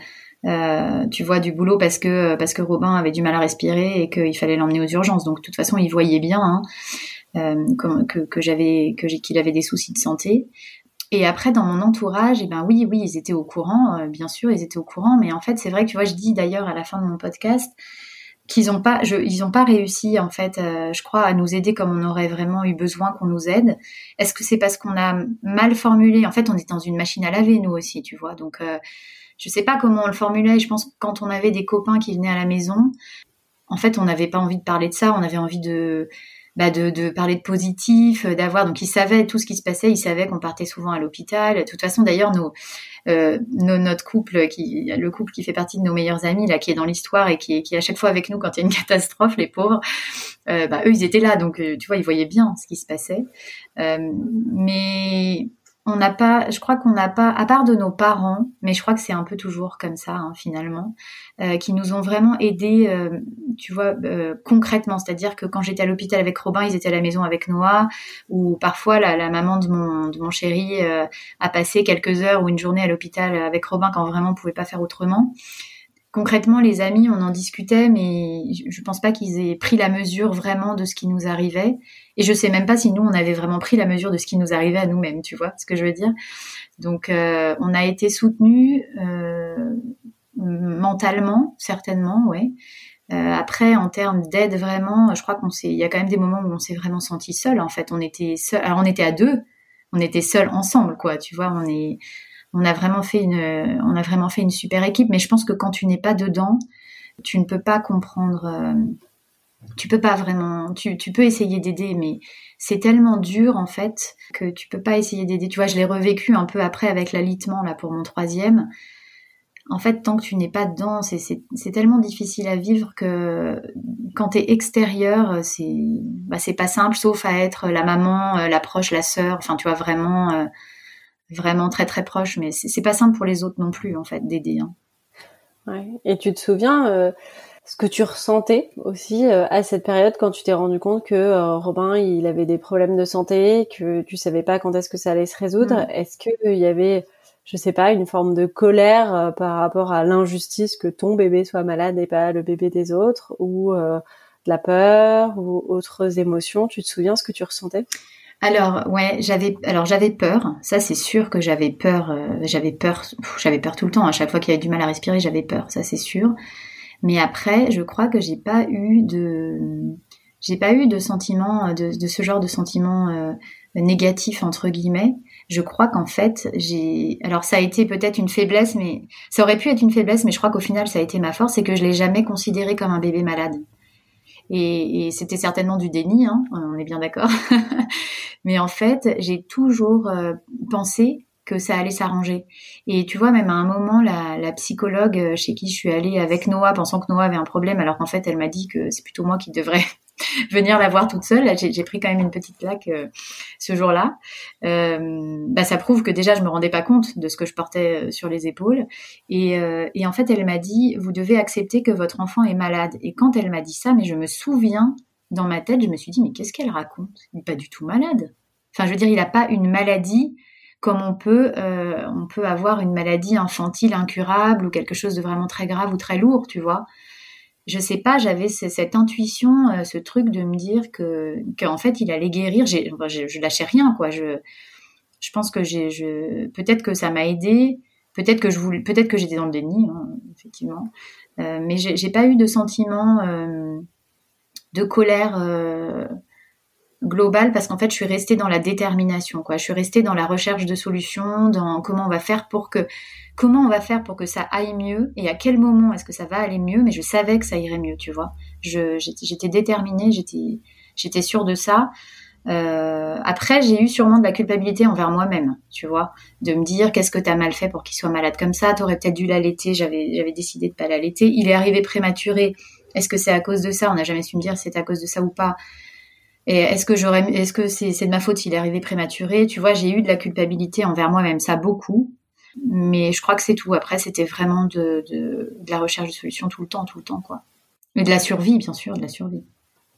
euh, tu vois du boulot parce que parce que Robin avait du mal à respirer et qu'il fallait l'emmener aux urgences. Donc de toute façon, ils voyaient bien hein, euh, que, que j'avais que qu'il avait des soucis de santé. Et après, dans mon entourage, eh ben oui, oui, ils étaient au courant, euh, bien sûr, ils étaient au courant. Mais en fait, c'est vrai que tu vois, je dis d'ailleurs à la fin de mon podcast, qu'ils ont pas, ils pas réussi en fait, euh, je crois, à nous aider comme on aurait vraiment eu besoin qu'on nous aide. Est-ce que c'est parce qu'on a mal formulé? En fait, on est dans une machine à laver nous aussi, tu vois. Donc, euh, je sais pas comment on le formulait. Je pense que quand on avait des copains qui venaient à la maison, en fait, on n'avait pas envie de parler de ça. On avait envie de bah de, de, parler de positif, euh, d'avoir. Donc, ils savaient tout ce qui se passait. Ils savaient qu'on partait souvent à l'hôpital. De toute façon, d'ailleurs, nos, euh, notre couple, qui, le couple qui fait partie de nos meilleurs amis, là, qui est dans l'histoire et qui est, qui est à chaque fois avec nous quand il y a une catastrophe, les pauvres, euh, bah, eux, ils étaient là. Donc, tu vois, ils voyaient bien ce qui se passait. Mais on n'a pas, je crois qu'on n'a pas, à part de nos parents, mais je crois que c'est un peu toujours comme ça hein, finalement, euh, qui nous ont vraiment aidés, euh, tu vois, euh, concrètement. C'est-à-dire que quand j'étais à l'hôpital avec Robin, ils étaient à la maison avec Noah, ou parfois la, la maman de mon, de mon chéri a passé quelques heures ou une journée à l'hôpital avec Robin quand vraiment on pouvait pas faire autrement concrètement, les amis, on en discutait, mais je pense pas qu'ils aient pris la mesure vraiment de ce qui nous arrivait. Et je sais même pas si nous, on avait vraiment pris la mesure de ce qui nous arrivait à nous-mêmes, tu vois ce que je veux dire? Donc, euh, on a été soutenus euh, mentalement, certainement, ouais. Euh, après, en termes d'aide, vraiment, je crois qu'on s'est, il y a quand même des moments où on s'est vraiment senti seul. En fait, on était seul. Alors, on était à deux, on était seuls ensemble, quoi. Tu vois, on est on a vraiment fait une, on a vraiment fait une super équipe. Mais je pense que quand tu n'es pas dedans, tu ne peux pas comprendre. Euh, tu peux pas vraiment. Tu, tu peux essayer d'aider, mais c'est tellement dur en fait que tu peux pas essayer d'aider. Tu vois, je l'ai revécu un peu après avec l'alitement là pour mon troisième. En fait, tant que tu n'es pas dedans, c'est tellement difficile à vivre que quand tu es extérieur, c'est bah, c'est pas simple, sauf à être la maman, euh, la proche, la sœur. Enfin, tu vois vraiment. Euh, vraiment très très proche, mais c'est pas simple pour les autres non plus en fait d'aider. Hein. Ouais. Et tu te souviens euh, ce que tu ressentais aussi euh, à cette période quand tu t'es rendu compte que euh, Robin il avait des problèmes de santé, que tu savais pas quand est-ce que ça allait se résoudre. Mm. Est-ce qu'il y avait je sais pas, une forme de colère par rapport à l'injustice que ton bébé soit malade et pas le bébé des autres, ou de la peur, ou autres émotions? Tu te souviens ce que tu ressentais? Alors ouais, j'avais alors j'avais peur. Ça c'est sûr que j'avais peur. Euh, j'avais peur. J'avais peur tout le temps. À chaque fois qu'il y avait du mal à respirer, j'avais peur. Ça c'est sûr. Mais après, je crois que j'ai pas eu de j'ai pas eu de sentiment de, de ce genre de sentiment euh, négatif entre guillemets. Je crois qu'en fait j'ai alors ça a été peut-être une faiblesse, mais ça aurait pu être une faiblesse, mais je crois qu'au final ça a été ma force, c'est que je l'ai jamais considéré comme un bébé malade. Et, et c'était certainement du déni, hein, on est bien d'accord. Mais en fait, j'ai toujours euh, pensé que ça allait s'arranger. Et tu vois, même à un moment, la, psychologue euh, chez qui je suis allée avec Noah, pensant que Noah avait un problème, alors qu'en fait, elle m'a dit que c'est plutôt moi qui devrais venir la voir toute seule. J'ai pris quand même une petite claque euh, ce jour-là. Euh, bah, ça prouve que déjà, je me rendais pas compte de ce que je portais sur les épaules. Et, euh, et en fait, elle m'a dit, vous devez accepter que votre enfant est malade. Et quand elle m'a dit ça, mais je me souviens dans ma tête, je me suis dit, mais qu'est-ce qu'elle raconte? Il n'est pas du tout malade. Enfin, je veux dire, il n'a pas une maladie comme on peut, euh, on peut avoir une maladie infantile incurable ou quelque chose de vraiment très grave ou très lourd, tu vois. Je sais pas, j'avais cette intuition, euh, ce truc de me dire que qu'en fait il allait guérir. je, je lâchais rien, quoi. Je, pense que j'ai, peut-être que ça m'a aidé Peut-être que je voulais, peut-être que j'étais dans le déni, hein, effectivement, euh, mais j'ai pas eu de sentiment de colère globale parce qu'en fait, je suis restée dans la détermination, quoi. Je suis restée dans la recherche de solutions, dans comment on va faire pour que, comment on va faire pour que ça aille mieux et à quel moment est-ce que ça va aller mieux. Mais je savais que ça irait mieux, tu vois. J'étais déterminée, j'étais, j'étais sûre de ça. Euh, après, j'ai eu sûrement de la culpabilité envers moi-même, tu vois, de me dire qu'est-ce que t'as mal fait pour qu'il soit malade comme ça. T'aurais peut-être dû l'allaiter. J'avais, j'avais décidé de pas l'allaiter. Il est arrivé prématuré. Est-ce que c'est à cause de ça? On n'a jamais su me dire si c'est à cause de ça ou pas. Et est-ce que j'aurais, est-ce que c'est, c'est de ma faute Il est arrivé prématuré? Tu vois, j'ai eu de la culpabilité envers moi-même, ça beaucoup. Mais je crois que c'est tout. Après, c'était vraiment de, de, de la recherche de solutions tout le temps, tout le temps, quoi. Et de la survie, bien sûr, de la survie.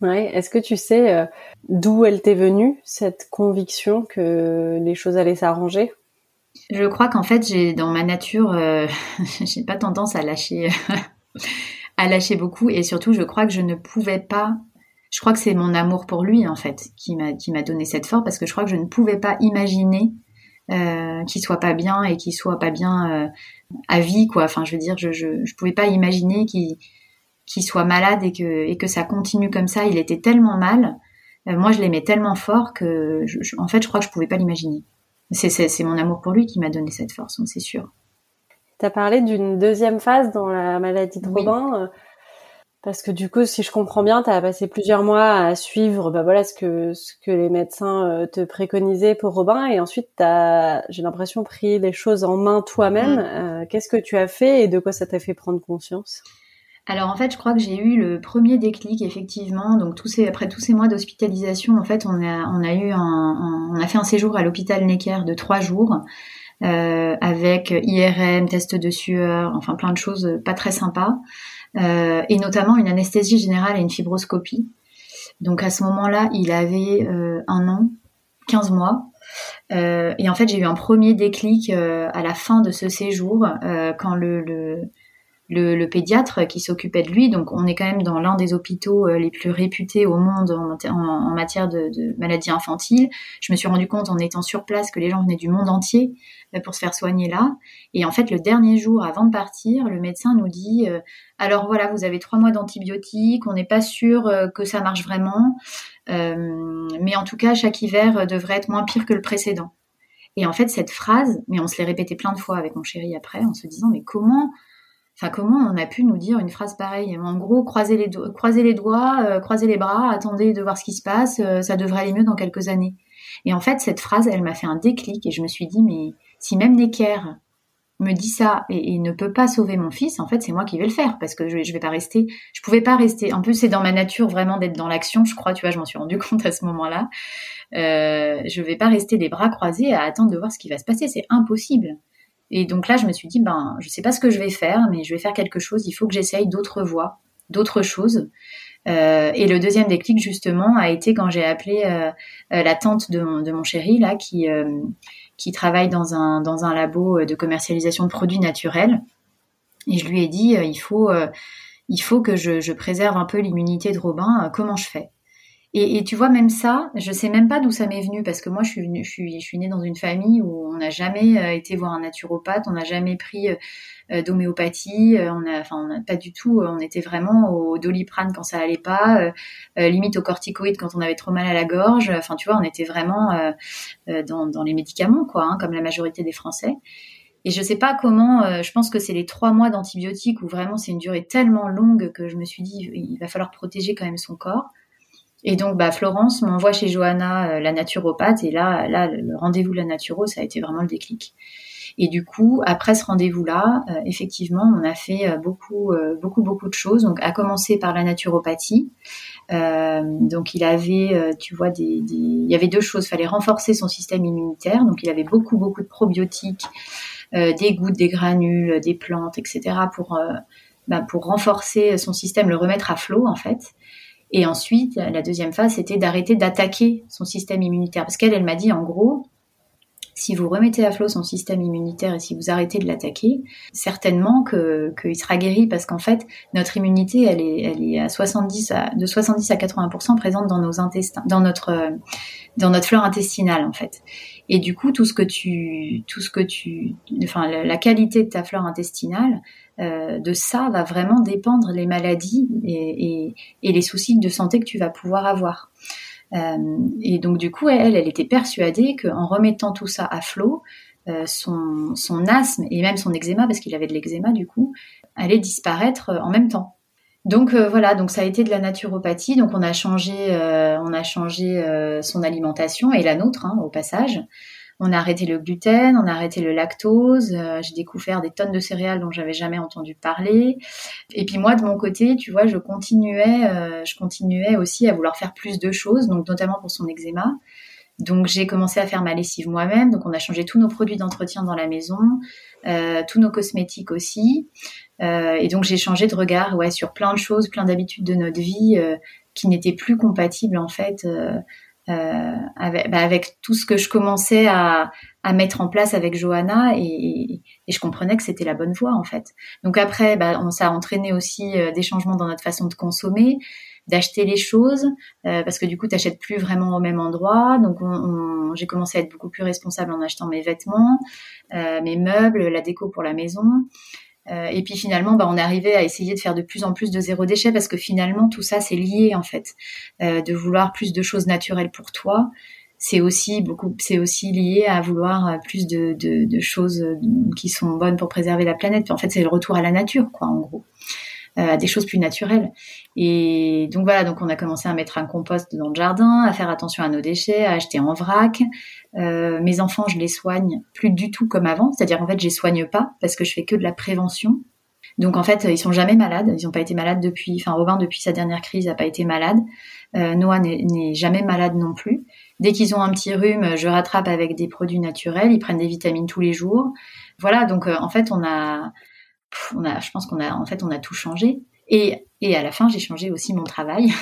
Ouais. Est-ce que tu sais euh, d'où elle t'est venue cette conviction que les choses allaient s'arranger? Je crois qu'en fait, j'ai dans ma nature, euh, j'ai pas tendance à lâcher, à lâcher beaucoup, et surtout, je crois que je ne pouvais pas. Je crois que c'est mon amour pour lui en fait qui m'a qui m'a donné cette force parce que je crois que je ne pouvais pas imaginer euh, qu'il soit pas bien et qu'il soit pas bien euh, à vie quoi. Enfin, je veux dire, je je, je pouvais pas imaginer qu'il qu'il soit malade et que, et que ça continue comme ça. Il était tellement mal. Euh, moi, je l'aimais tellement fort que, en fait, je crois que je pouvais pas l'imaginer. C'est, c'est, mon amour pour lui qui m'a donné cette force, c'est sûr. Tu as parlé d'une deuxième phase dans la maladie de Robin. Euh, parce que du coup, si je comprends bien, tu as passé plusieurs mois à suivre bah voilà, ce, que, ce que les médecins euh, te préconisaient pour Robin. Et ensuite, tu as, j'ai l'impression, pris les choses en main toi-même. Mm. qu'est-ce que tu as fait et de quoi ça t'a fait prendre conscience? Alors en fait, je crois que j'ai eu le premier déclic effectivement. Donc tous ces, après tous ces mois d'hospitalisation, en fait, on a, on a eu un, on a fait un séjour à l'hôpital Necker de trois jours euh, avec IRM, test de sueur, enfin plein de choses pas très sympas, euh, et notamment une anesthésie générale et une fibroscopie. Donc à ce moment-là, il avait euh, un an, 15 mois. Euh, et en fait, j'ai eu un premier déclic euh, à la fin de ce séjour, euh, quand le, le le, pédiatre qui s'occupait de lui. Donc on est quand même dans l'un des hôpitaux euh, les plus réputés au monde en, matière de, de, maladies infantiles. Je me suis rendu compte en étant sur place que les gens venaient du monde entier euh, pour se faire soigner là. Et en fait, le dernier jour avant de partir, le médecin nous dit euh, alors voilà, vous avez trois mois d'antibiotiques, on n'est pas sûr que ça marche vraiment, mais en tout cas, chaque hiver devrait être moins pire que le précédent. Et en fait, cette phrase, mais on se l'est répété plein de fois avec mon chéri après, en se disant mais comment Enfin, comment on a pu nous dire une phrase pareille? En gros, croisez les, doigts, euh, croisez les bras, attendez de voir ce qui se passe, euh, ça devrait aller mieux dans quelques années. Et en fait, cette phrase, elle m'a fait un déclic et je me suis dit, mais si même Necker me dit ça et, ne peut pas sauver mon fils, en fait, c'est moi qui vais le faire parce que je, je vais pas rester, je pouvais pas rester. En plus, c'est dans ma nature vraiment d'être dans l'action, je crois, tu vois, je m'en suis rendu compte à ce moment-là. Euh, je vais pas rester les bras croisés à attendre de voir ce qui va se passer, c'est impossible. Et donc là, je me suis dit, ben, je sais pas ce que je vais faire, mais je vais faire quelque chose. Il faut que j'essaye d'autres voies, d'autres choses. Euh, et le deuxième déclic, justement, a été quand j'ai appelé euh, euh, la tante de de mon chéri, là, qui, qui travaille dans un, dans un labo de commercialisation de produits naturels. Et je lui ai dit, il faut, il faut que je, je préserve un peu l'immunité de Robin. comment je fais? Et, et, tu vois, même ça, je sais même pas d'où ça m'est venu parce que moi, je suis, venue, je suis, je suis née dans une famille où on n'a jamais euh, été voir un naturopathe, on n'a jamais pris euh, euh, d'homéopathie, on a, enfin, on n'a pas du tout, on était vraiment au doliprane quand ça allait pas, limite au corticoïde quand on avait trop mal à la gorge. Enfin, tu vois, on était vraiment dans, dans, les médicaments, quoi, hein, comme la majorité des Français. Et je sais pas comment, je pense que c'est les trois mois d'antibiotiques où vraiment c'est une durée tellement longue que je me suis dit, il va falloir protéger quand même son corps. Et donc, bah, Florence m'envoie chez Johanna, euh, la naturopathe, et là, là, le rendez-vous de la naturo, ça a été vraiment le déclic. Et du coup, après ce rendez-vous-là, euh, effectivement, on a fait euh, beaucoup, beaucoup, beaucoup de choses. Donc, à commencer par la naturopathie. donc, il avait, tu vois, il y avait deux choses. Il fallait renforcer son système immunitaire. Donc, il avait beaucoup, beaucoup de probiotiques, des gouttes, des granules, des plantes, etc. pour, bah, pour renforcer son système, le remettre à flot, en fait. Et ensuite, la deuxième phase, c'était d'arrêter d'attaquer son système immunitaire. Parce qu'elle, elle m'a dit, en gros, si vous remettez à flot son système immunitaire et si vous arrêtez de l'attaquer, certainement qu'il sera guéri parce qu'en fait notre immunité elle est elle est à 70 à, de 70 à 80 présente dans nos intestins, dans notre dans notre flore intestinale en fait. Et du coup tout ce que tu tout ce que tu enfin la, qualité de ta flore intestinale euh, de ça va vraiment dépendre les maladies et, les soucis de santé que tu vas pouvoir avoir. Euh, et donc du coup, elle, elle était persuadée qu'en remettant tout ça à flot, euh, son, asthme et même son eczéma, parce qu'il avait de l'eczéma du coup, allait disparaître en même temps. Donc voilà, donc ça a été de la naturopathie. Donc on a changé, on a changé son alimentation et la nôtre hein, au passage. On a arrêté le gluten, on a arrêté le lactose. Euh, j'ai découvert des tonnes de céréales dont j'avais jamais entendu parler. Et puis moi, de mon côté, tu vois, je continuais, euh, je continuais aussi à vouloir faire plus de choses, donc notamment pour son eczéma. Donc j'ai commencé à faire ma lessive moi-même. Donc on a changé tous nos produits d'entretien dans la maison, euh, tous nos cosmétiques aussi. et donc j'ai changé de regard, ouais, sur plein de choses, plein d'habitudes de notre vie qui n'étaient plus compatibles en fait avec, bah, avec, tout ce que je commençais à, à, mettre en place avec Johanna et, et je comprenais que c'était la bonne voie en fait. Donc après, bah, on, ça a entraîné aussi euh, des changements dans notre façon de consommer, d'acheter les choses euh, parce que du coup, tu n'achètes plus vraiment au même endroit. Donc on, on, j'ai commencé à être beaucoup plus responsable en achetant mes vêtements, euh, mes meubles, la déco pour la maison. Euh, et puis finalement, bah, on arrivé à essayer de faire de plus en plus de zéro déchet parce que finalement tout ça c'est lié en fait. Euh, de vouloir plus de choses naturelles pour toi, c'est aussi beaucoup, c'est aussi lié à vouloir plus de, de, choses qui sont bonnes pour préserver la planète. En fait, c'est le retour à la nature, quoi, en gros. Euh, à des choses plus naturelles. Et donc voilà, donc on a commencé à mettre un compost dans le jardin, à faire attention à nos déchets, à acheter en vrac. Euh, mes enfants, je les soigne plus du tout comme avant, c'est-à-dire en fait, je les soigne pas parce que je fais que de la prévention. Donc en fait, ils sont jamais malades. Ils n'ont pas été malades depuis. Enfin, Robin depuis sa dernière crise n'a pas été malade. Euh, Noah n'est jamais malade non plus. Dès qu'ils ont un petit rhume, je rattrape avec des produits naturels. Ils prennent des vitamines tous les jours. Voilà. Donc en fait, on a on a, je pense qu'on a, en fait, on a tout changé. Et, et à la fin, j'ai changé aussi mon travail,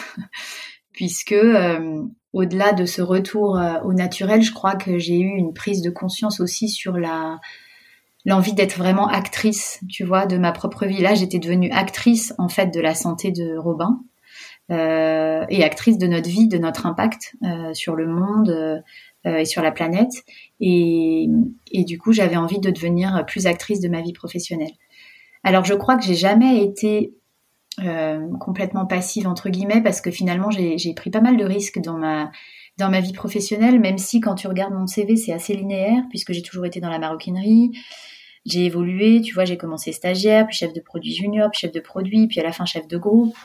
puisque euh, au-delà de ce retour euh, au naturel, je crois que j'ai eu une prise de conscience aussi sur la l'envie d'être vraiment actrice, tu vois, de ma propre vie. Là, j'étais devenue actrice en fait de la santé de Robin euh, et actrice de notre vie, de notre impact euh, sur le monde euh, et sur la planète. Et, et du coup, j'avais envie de devenir plus actrice de ma vie professionnelle. Alors je crois que j'ai jamais été euh, complètement passive entre guillemets parce que finalement j'ai pris pas mal de risques dans ma dans ma vie professionnelle, même si quand tu regardes mon CV c'est assez linéaire puisque j'ai toujours été dans la maroquinerie. J'ai évolué, tu vois, j'ai commencé stagiaire, puis chef de produit junior, puis chef de produit, puis à la fin chef de groupe.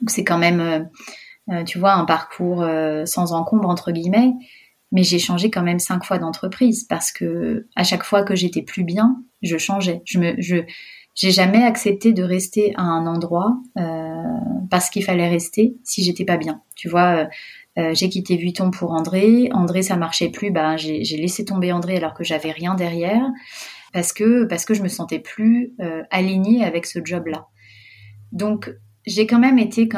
Donc c'est quand même, euh, euh, tu vois, un parcours sans encombre entre guillemets. Mais j'ai changé quand même cinq fois d'entreprise parce que à chaque fois que j'étais plus bien, je changeais. Je j'ai jamais accepté de rester à un endroit euh, parce qu'il fallait rester si j'étais pas bien. Tu vois, euh, euh, j'ai quitté Vuitton pour André. André, ça marchait plus. Ben, j'ai laissé tomber André alors que j'avais rien derrière parce que parce que je me sentais plus alignée avec ce job-là. Donc j'ai quand même été,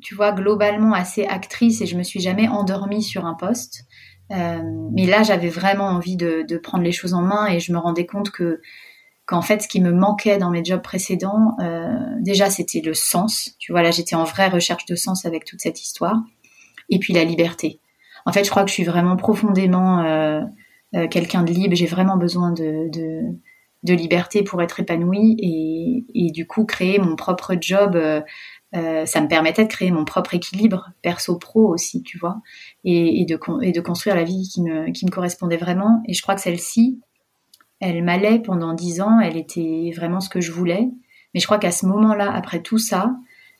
tu vois, globalement assez actrice et je me suis jamais endormie sur un poste. Mais là, j'avais vraiment envie de, de, prendre les choses en main et je me rendais compte que qu'en fait, ce qui me manquait dans mes jobs précédents, euh, déjà, c'était le sens. Tu vois, là, j'étais en vraie recherche de sens avec toute cette histoire. Et puis la liberté. En fait, je crois que je suis vraiment profondément euh, euh, quelqu'un de libre. J'ai vraiment besoin de, liberté pour être épanouie et, du coup, créer mon propre job. ça me permettait de créer mon propre équilibre perso-pro aussi, tu vois, et, de, construire la vie qui me correspondait vraiment. Et je crois que celle-ci, elle m'allait pendant dix ans, elle était vraiment ce que je voulais. Mais je crois qu'à ce moment-là, après tout ça,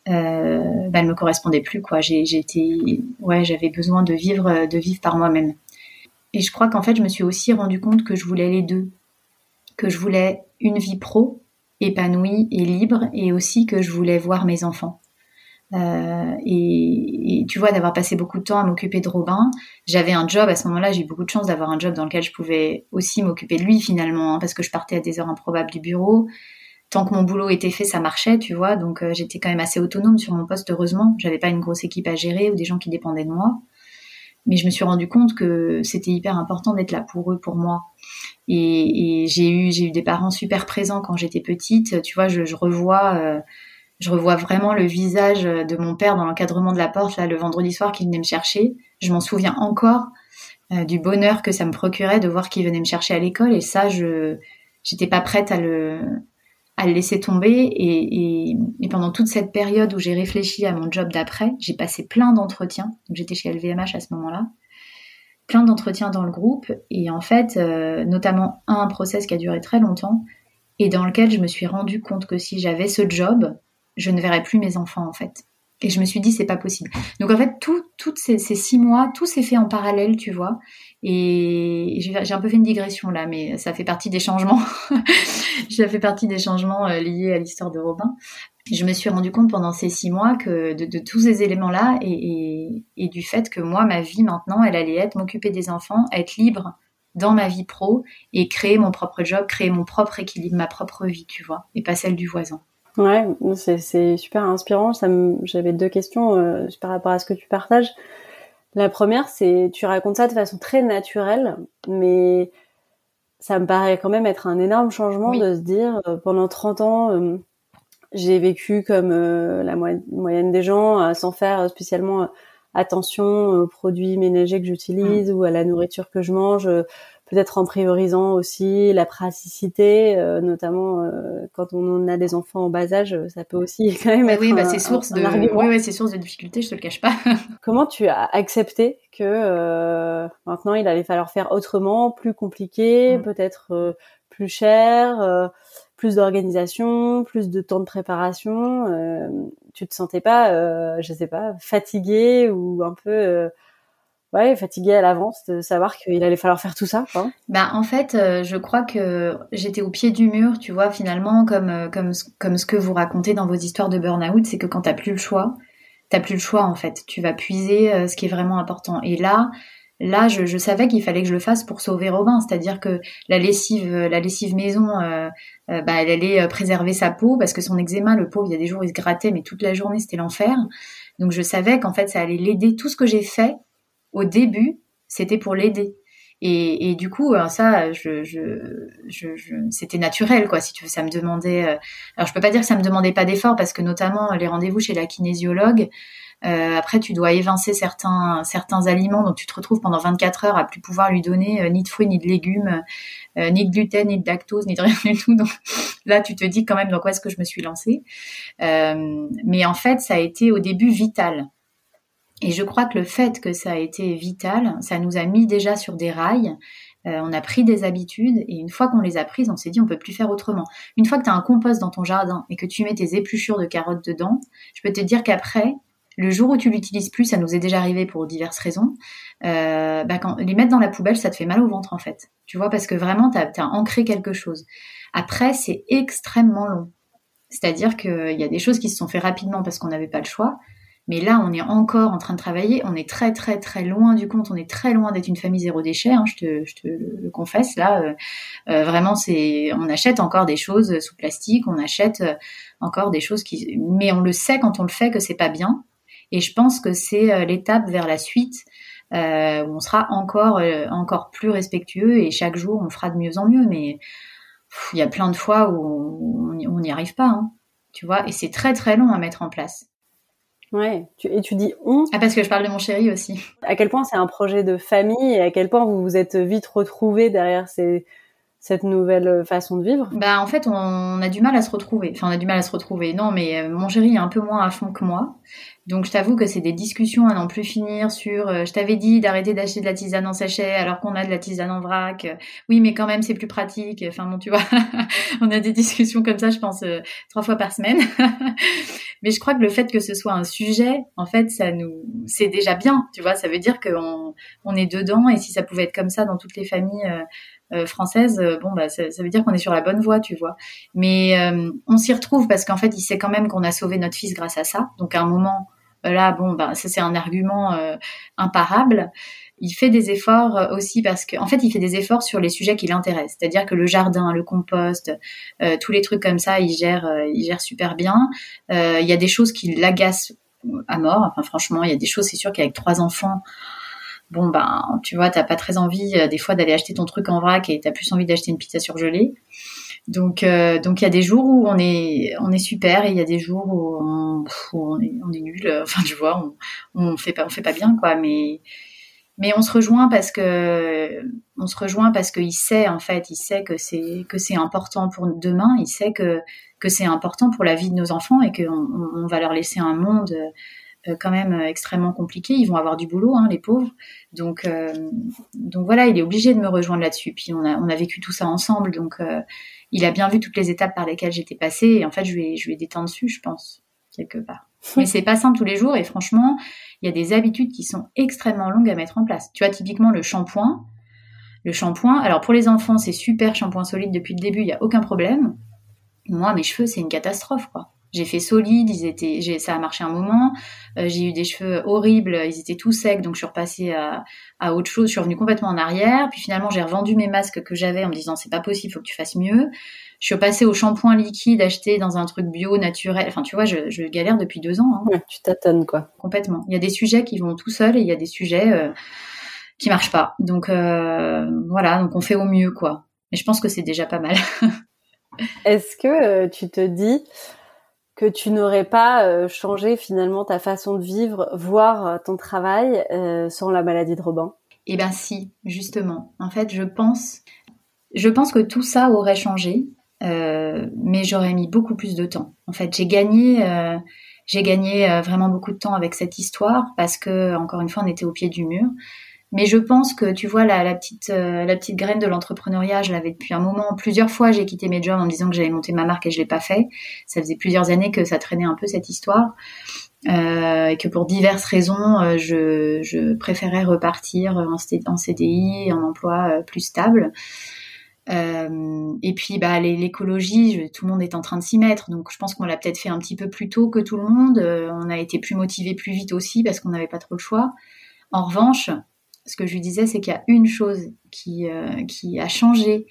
euh, bah, elle me correspondait plus quoi. J'ai, ouais, j'avais besoin de vivre, de vivre par moi-même. Et je crois qu'en fait, je me suis aussi rendu compte que je voulais les deux, que je voulais une vie pro épanouie et libre, et aussi que je voulais voir mes enfants. Euh, et, tu vois, d'avoir passé beaucoup de temps à m'occuper de Robin, j'avais un job à ce moment-là. J'ai eu beaucoup de chance d'avoir un job dans lequel je pouvais aussi m'occuper de lui finalement, hein, parce que je partais à des heures improbables du bureau. Tant que mon boulot était fait, ça marchait, tu vois. Donc euh, j'étais quand même assez autonome sur mon poste. Heureusement, j'avais pas une grosse équipe à gérer ou des gens qui dépendaient de moi. mais je me suis rendu compte que c'était hyper important d'être là pour eux, pour moi. Et, j'ai eu j'ai eu des parents super présents quand j'étais petite. Tu vois, je, je revois euh, je revois vraiment le visage de mon père dans l'encadrement de la porte là le vendredi soir qu'il venait me chercher. Je m'en souviens encore euh, du bonheur que ça me procurait de voir qu'il venait me chercher à l'école et ça je j'étais pas prête à le laisser tomber et pendant toute cette période où j'ai réfléchi à mon job d'après, j'ai passé plein d'entretiens. J'étais chez LVMH à ce moment-là plein d'entretiens dans le groupe et en fait, euh, notamment un process qui a duré très longtemps et dans lequel je me suis rendu compte que si j'avais ce job, je ne verrais plus mes enfants en fait. Et je me suis dit c'est pas possible. Donc en fait, tout, toutes ces, ces six mois, tout s'est fait en parallèle, tu vois. Et j'ai un peu fait une digression là, mais ça fait partie des changements. ça fait partie des changements euh, liés à l'histoire de Robin je me suis rendu compte pendant ces six mois que de, tous ces éléments-là et, du fait que moi, ma vie maintenant, elle allait être m'occuper des enfants, être libre dans ma vie pro et créer mon propre job, créer mon propre équilibre, ma propre vie, tu vois, et pas celle du voisin. Ouais, c'est super inspirant. J'avais deux questions euh, par rapport à ce que tu partages. La première, c'est tu racontes ça de façon très naturelle, mais ça me paraît quand même être un énorme changement de se dire euh, pendant 30 ans, euh, j'ai vécu comme euh, la moyenne des gens, sans faire spécialement attention aux produits ménagers que j'utilise mm. ou à la nourriture que je mange, peut-être en priorisant aussi la praticité, notamment quand on a des enfants en bas âge, ça peut aussi quand même être oui, bah, c'est source de oui, oui, c'est source de difficulté, je te le cache pas. Comment tu as accepté que maintenant il allait falloir faire autrement, plus compliqué, mm. peut-être plus cher plus d'organisation, plus de temps de préparation. Euh, tu te sentais pas, euh, je sais pas, fatigué ou un peu, euh, ouais, fatigué à l'avance de savoir qu'il allait falloir faire tout ça. Quoi. Bah en fait, euh, je crois que j'étais au pied du mur, tu vois, finalement, comme comme comme ce que vous racontez dans vos histoires de burn-out, c'est que quand t'as plus le choix, t'as plus le choix en fait. Tu vas puiser ce qui est vraiment important. Et là, là, je, savais qu'il fallait que je le fasse pour sauver Robin, c'est-à-dire que la lessive, la lessive maison, euh, euh, bah, elle allait euh, préserver sa peau parce que son eczéma, le pauvre, il y a des jours il se grattait, mais toute la journée c'était l'enfer. Donc je savais qu'en fait ça allait l'aider. Tout ce que j'ai fait au début, c'était pour l'aider. Et, du coup, ça, je, c'était naturel, quoi. Si tu veux, ça me demandait. alors, je peux pas dire que ça me demandait pas d'effort parce que notamment les rendez-vous chez la kinésiologue, euh, après, tu dois évincer certains aliments, donc tu te retrouves pendant 24 heures à plus pouvoir lui donner euh, ni de fruits, ni de légumes, euh, ni de gluten, ni de lactose, ni de rien du tout. Là, tu te dis quand même dans quoi est-ce que je me suis lancée. mais en fait, ça a été au début vital. Et je crois que le fait que ça a été vital, ça nous a mis déjà sur des rails. on a pris des habitudes et une fois qu'on les a prises, on s'est dit on peut plus faire autrement. Une fois que tu as un compost dans ton jardin et que tu mets tes épluchures de carottes dedans, je peux te dire qu'après, le jour où tu l'utilises plus, ça nous est déjà arrivé pour diverses raisons, euh, bah les mettre dans la poubelle, ça te fait mal au ventre en fait. Tu vois, parce que vraiment, tu as, ancré quelque chose. Après, c'est extrêmement long. C'est-à-dire qu'il y a des choses qui se sont faites rapidement parce qu'on n'avait pas le choix. Mais là, on est encore en train de travailler. On est très, très, très loin du compte. On est très loin d'être une famille zéro déchet. Hein, je, te, je te le confesse. Là, euh, euh, vraiment, c'est, on achète encore des choses sous plastique. On achète encore des choses qui, mais on le sait quand on le fait que c'est pas bien. Et je pense que c'est euh, l'étape vers la suite euh, où on sera encore euh, encore plus respectueux et chaque jour on fera de mieux en mieux. Mais il y a plein de fois où on n'y arrive pas, hein, tu vois? Et c'est très très long à mettre en place. Ouais, et tu dis on. Ah, parce que je parle de mon chéri aussi. À quel point c'est un projet de famille et à quel point vous vous êtes vite retrouvés derrière ces, cette nouvelle façon de vivre? Bah en fait on a du mal à se retrouver. Enfin on a du mal à se retrouver. Non mais euh, mon chéri est un peu moins à fond que moi. Donc je t'avoue que c'est des discussions à n'en plus finir sur euh, je t'avais dit d'arrêter d'acheter de la tisane en sachet alors qu'on a de la tisane en vrac. oui mais quand même c'est plus pratique. Enfin bon tu vois, on a des discussions comme ça je pense euh, trois fois par semaine. mais je crois que le fait que ce soit un sujet en fait ça nous c'est déjà bien. Tu vois ça veut dire qu'on on est dedans et si ça pouvait être comme ça dans toutes les familles euh, française, euh, bon bah ça, veut dire qu'on est sur la bonne voie, tu vois. Mais euh, on s'y retrouve parce qu'en fait, il sait quand même qu'on a sauvé notre fils grâce à ça. Donc à un moment là, bon bah ça c'est un argument imparable. Il fait des efforts aussi parce qu'en en fait, il fait des efforts sur les sujets qui l'intéressent. C'est-à-dire que le jardin, le compost, tous les trucs comme ça, il gère, il gère super bien. Il y a des choses qui l'agacent à mort. Enfin, franchement, il y a des choses, c'est sûr qu'avec trois enfants, bon ben tu vois t'as pas très envie des fois d'aller acheter ton truc en vrac et t'as plus envie d'acheter une pizza surgelée. Donc donc il y a des jours où on est on est super et il y a des jours où on, on est on est nul. Enfin tu vois on on fait pas on fait pas bien quoi mais mais on se rejoint parce que on se rejoint parce qu'il sait en fait, il sait que c'est que c'est important pour demain, il sait que que c'est important pour la vie de nos enfants et qu'on on va leur laisser un monde euh, quand même extrêmement compliqué. Ils vont avoir du boulot, hein, les pauvres. Donc euh, donc voilà, il est obligé de me rejoindre là-dessus. Puis on a on a vécu tout ça ensemble, donc euh, il a bien vu toutes les étapes par lesquelles j'étais passée et en fait je lui ai je lui ai détendu dessus, je pense quelque part. Mais c'est pas simple tous les jours et franchement, il y a des habitudes qui sont extrêmement longues à mettre en place. Tu vois, typiquement le shampoing. Le shampoing, alors pour les enfants, c'est super shampoing solide depuis le début, il n'y a aucun problème. Moi, mes cheveux, c'est une catastrophe, quoi. J'ai fait solide, ils étaient, ça a marché un moment. Euh, j'ai eu des cheveux horribles, ils étaient tout secs, donc je suis repassée à, à autre chose. Je suis revenue complètement en arrière. Puis finalement, j'ai revendu mes masques que j'avais en me disant c'est pas possible, faut que tu fasses mieux. Je suis passée au shampoing liquide acheté dans un truc bio, naturel. Enfin, tu vois, je, je galère depuis deux ans. Hein. Ouais, tu tâtonnes quoi. Complètement. Il y a des sujets qui vont tout seuls et il y a des sujets euh, qui marchent pas. Donc euh, voilà, donc on fait au mieux quoi. Mais je pense que c'est déjà pas mal. Est-ce que euh, tu te dis que tu n'aurais pas euh, changé finalement ta façon de vivre, voire euh, ton travail euh, sans la maladie de Robin? Eh ben si, justement. En fait, je pense, je pense que tout ça aurait changé, mais j'aurais mis beaucoup plus de temps. En fait, j'ai gagné, j'ai gagné vraiment beaucoup de temps avec cette histoire parce que, encore une fois, on était au pied du mur. Mais je pense que tu vois la, petite euh, la petite graine de l'entrepreneuriat, je l'avais depuis un moment. Plusieurs fois, j'ai quitté mes jobs en me disant que j'allais monter ma marque et je l'ai pas fait. Ça faisait plusieurs années que ça traînait un peu cette histoire. Euh, et que pour diverses raisons, euh, je, préférais repartir en, CDI, en emploi plus stable. Et puis bah l'écologie, tout le monde est en train de s'y mettre, donc je pense qu'on l'a peut-être fait un petit peu plus tôt que tout le monde. on a été plus motivé plus vite aussi parce qu'on n'avait pas trop le choix. En revanche, ce que je lui disais, c'est qu'il y a une chose qui, euh, a changé,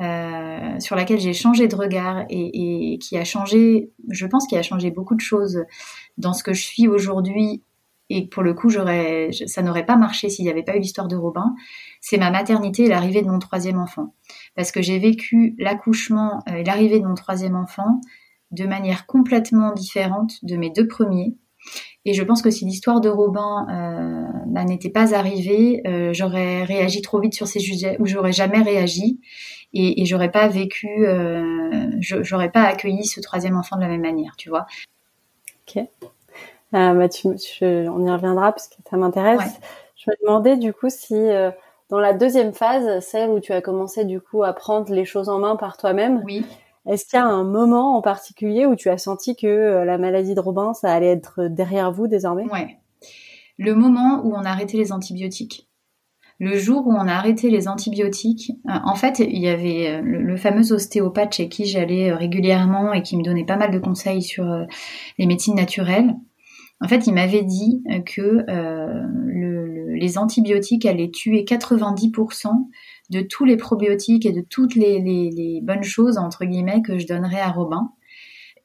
euh, sur laquelle j'ai changé de regard et, qui a changé, je pense qu'il a changé beaucoup de choses dans ce que je suis aujourd'hui et pour le coup, ça n'aurait pas marché s'il n'y avait pas eu l'histoire de Robin. C'est ma maternité et l'arrivée de mon troisième enfant. Parce que j'ai vécu l'accouchement et l'arrivée de mon troisième enfant de manière complètement différente de mes deux premiers. Et je pense que si l'histoire de Robin euh, bah, n'était pas arrivée, euh, j'aurais réagi trop vite sur ces sujets ou j'aurais jamais réagi et, et j'aurais pas vécu, euh, j'aurais pas accueilli ce troisième enfant de la même manière, tu vois. Ok. Bah, tu, on y reviendra parce que ça m'intéresse. Je me demandais du coup si dans la deuxième phase, celle où tu as commencé du coup à prendre les choses en main par toi-même, oui. Est-ce qu'il y a un moment en particulier où tu as senti que euh, la maladie de Robin, ça allait être derrière vous désormais? Ouais. Le moment où on a arrêté les antibiotiques. Le jour où on a arrêté les antibiotiques, euh, en fait, il y avait euh, le, fameux ostéopathe chez qui j'allais régulièrement et qui me donnait pas mal de conseils sur les médecines naturelles. En fait, il m'avait dit que les antibiotiques allaient tuer 90% de tous les probiotiques et de toutes les, bonnes choses, entre guillemets, que je donnerais à Robin.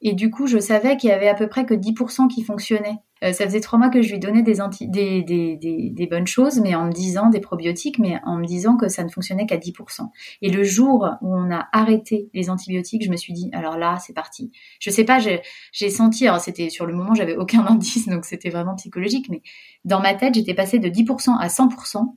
Et du coup, je savais qu'il y avait à peu près que 10% qui fonctionnaient. Euh, ça faisait trois mois que je lui donnais des, anti des, des, bonnes choses, mais en me disant des probiotiques, mais en me disant que ça ne fonctionnait qu'à 10%. Et le jour où on a arrêté les antibiotiques, je me suis dit, alors là, c'est parti. Je sais pas, j'ai senti, alors c'était sur le moment, j'avais aucun indice, donc c'était vraiment psychologique, mais dans ma tête, j'étais passée de 10% à 100%.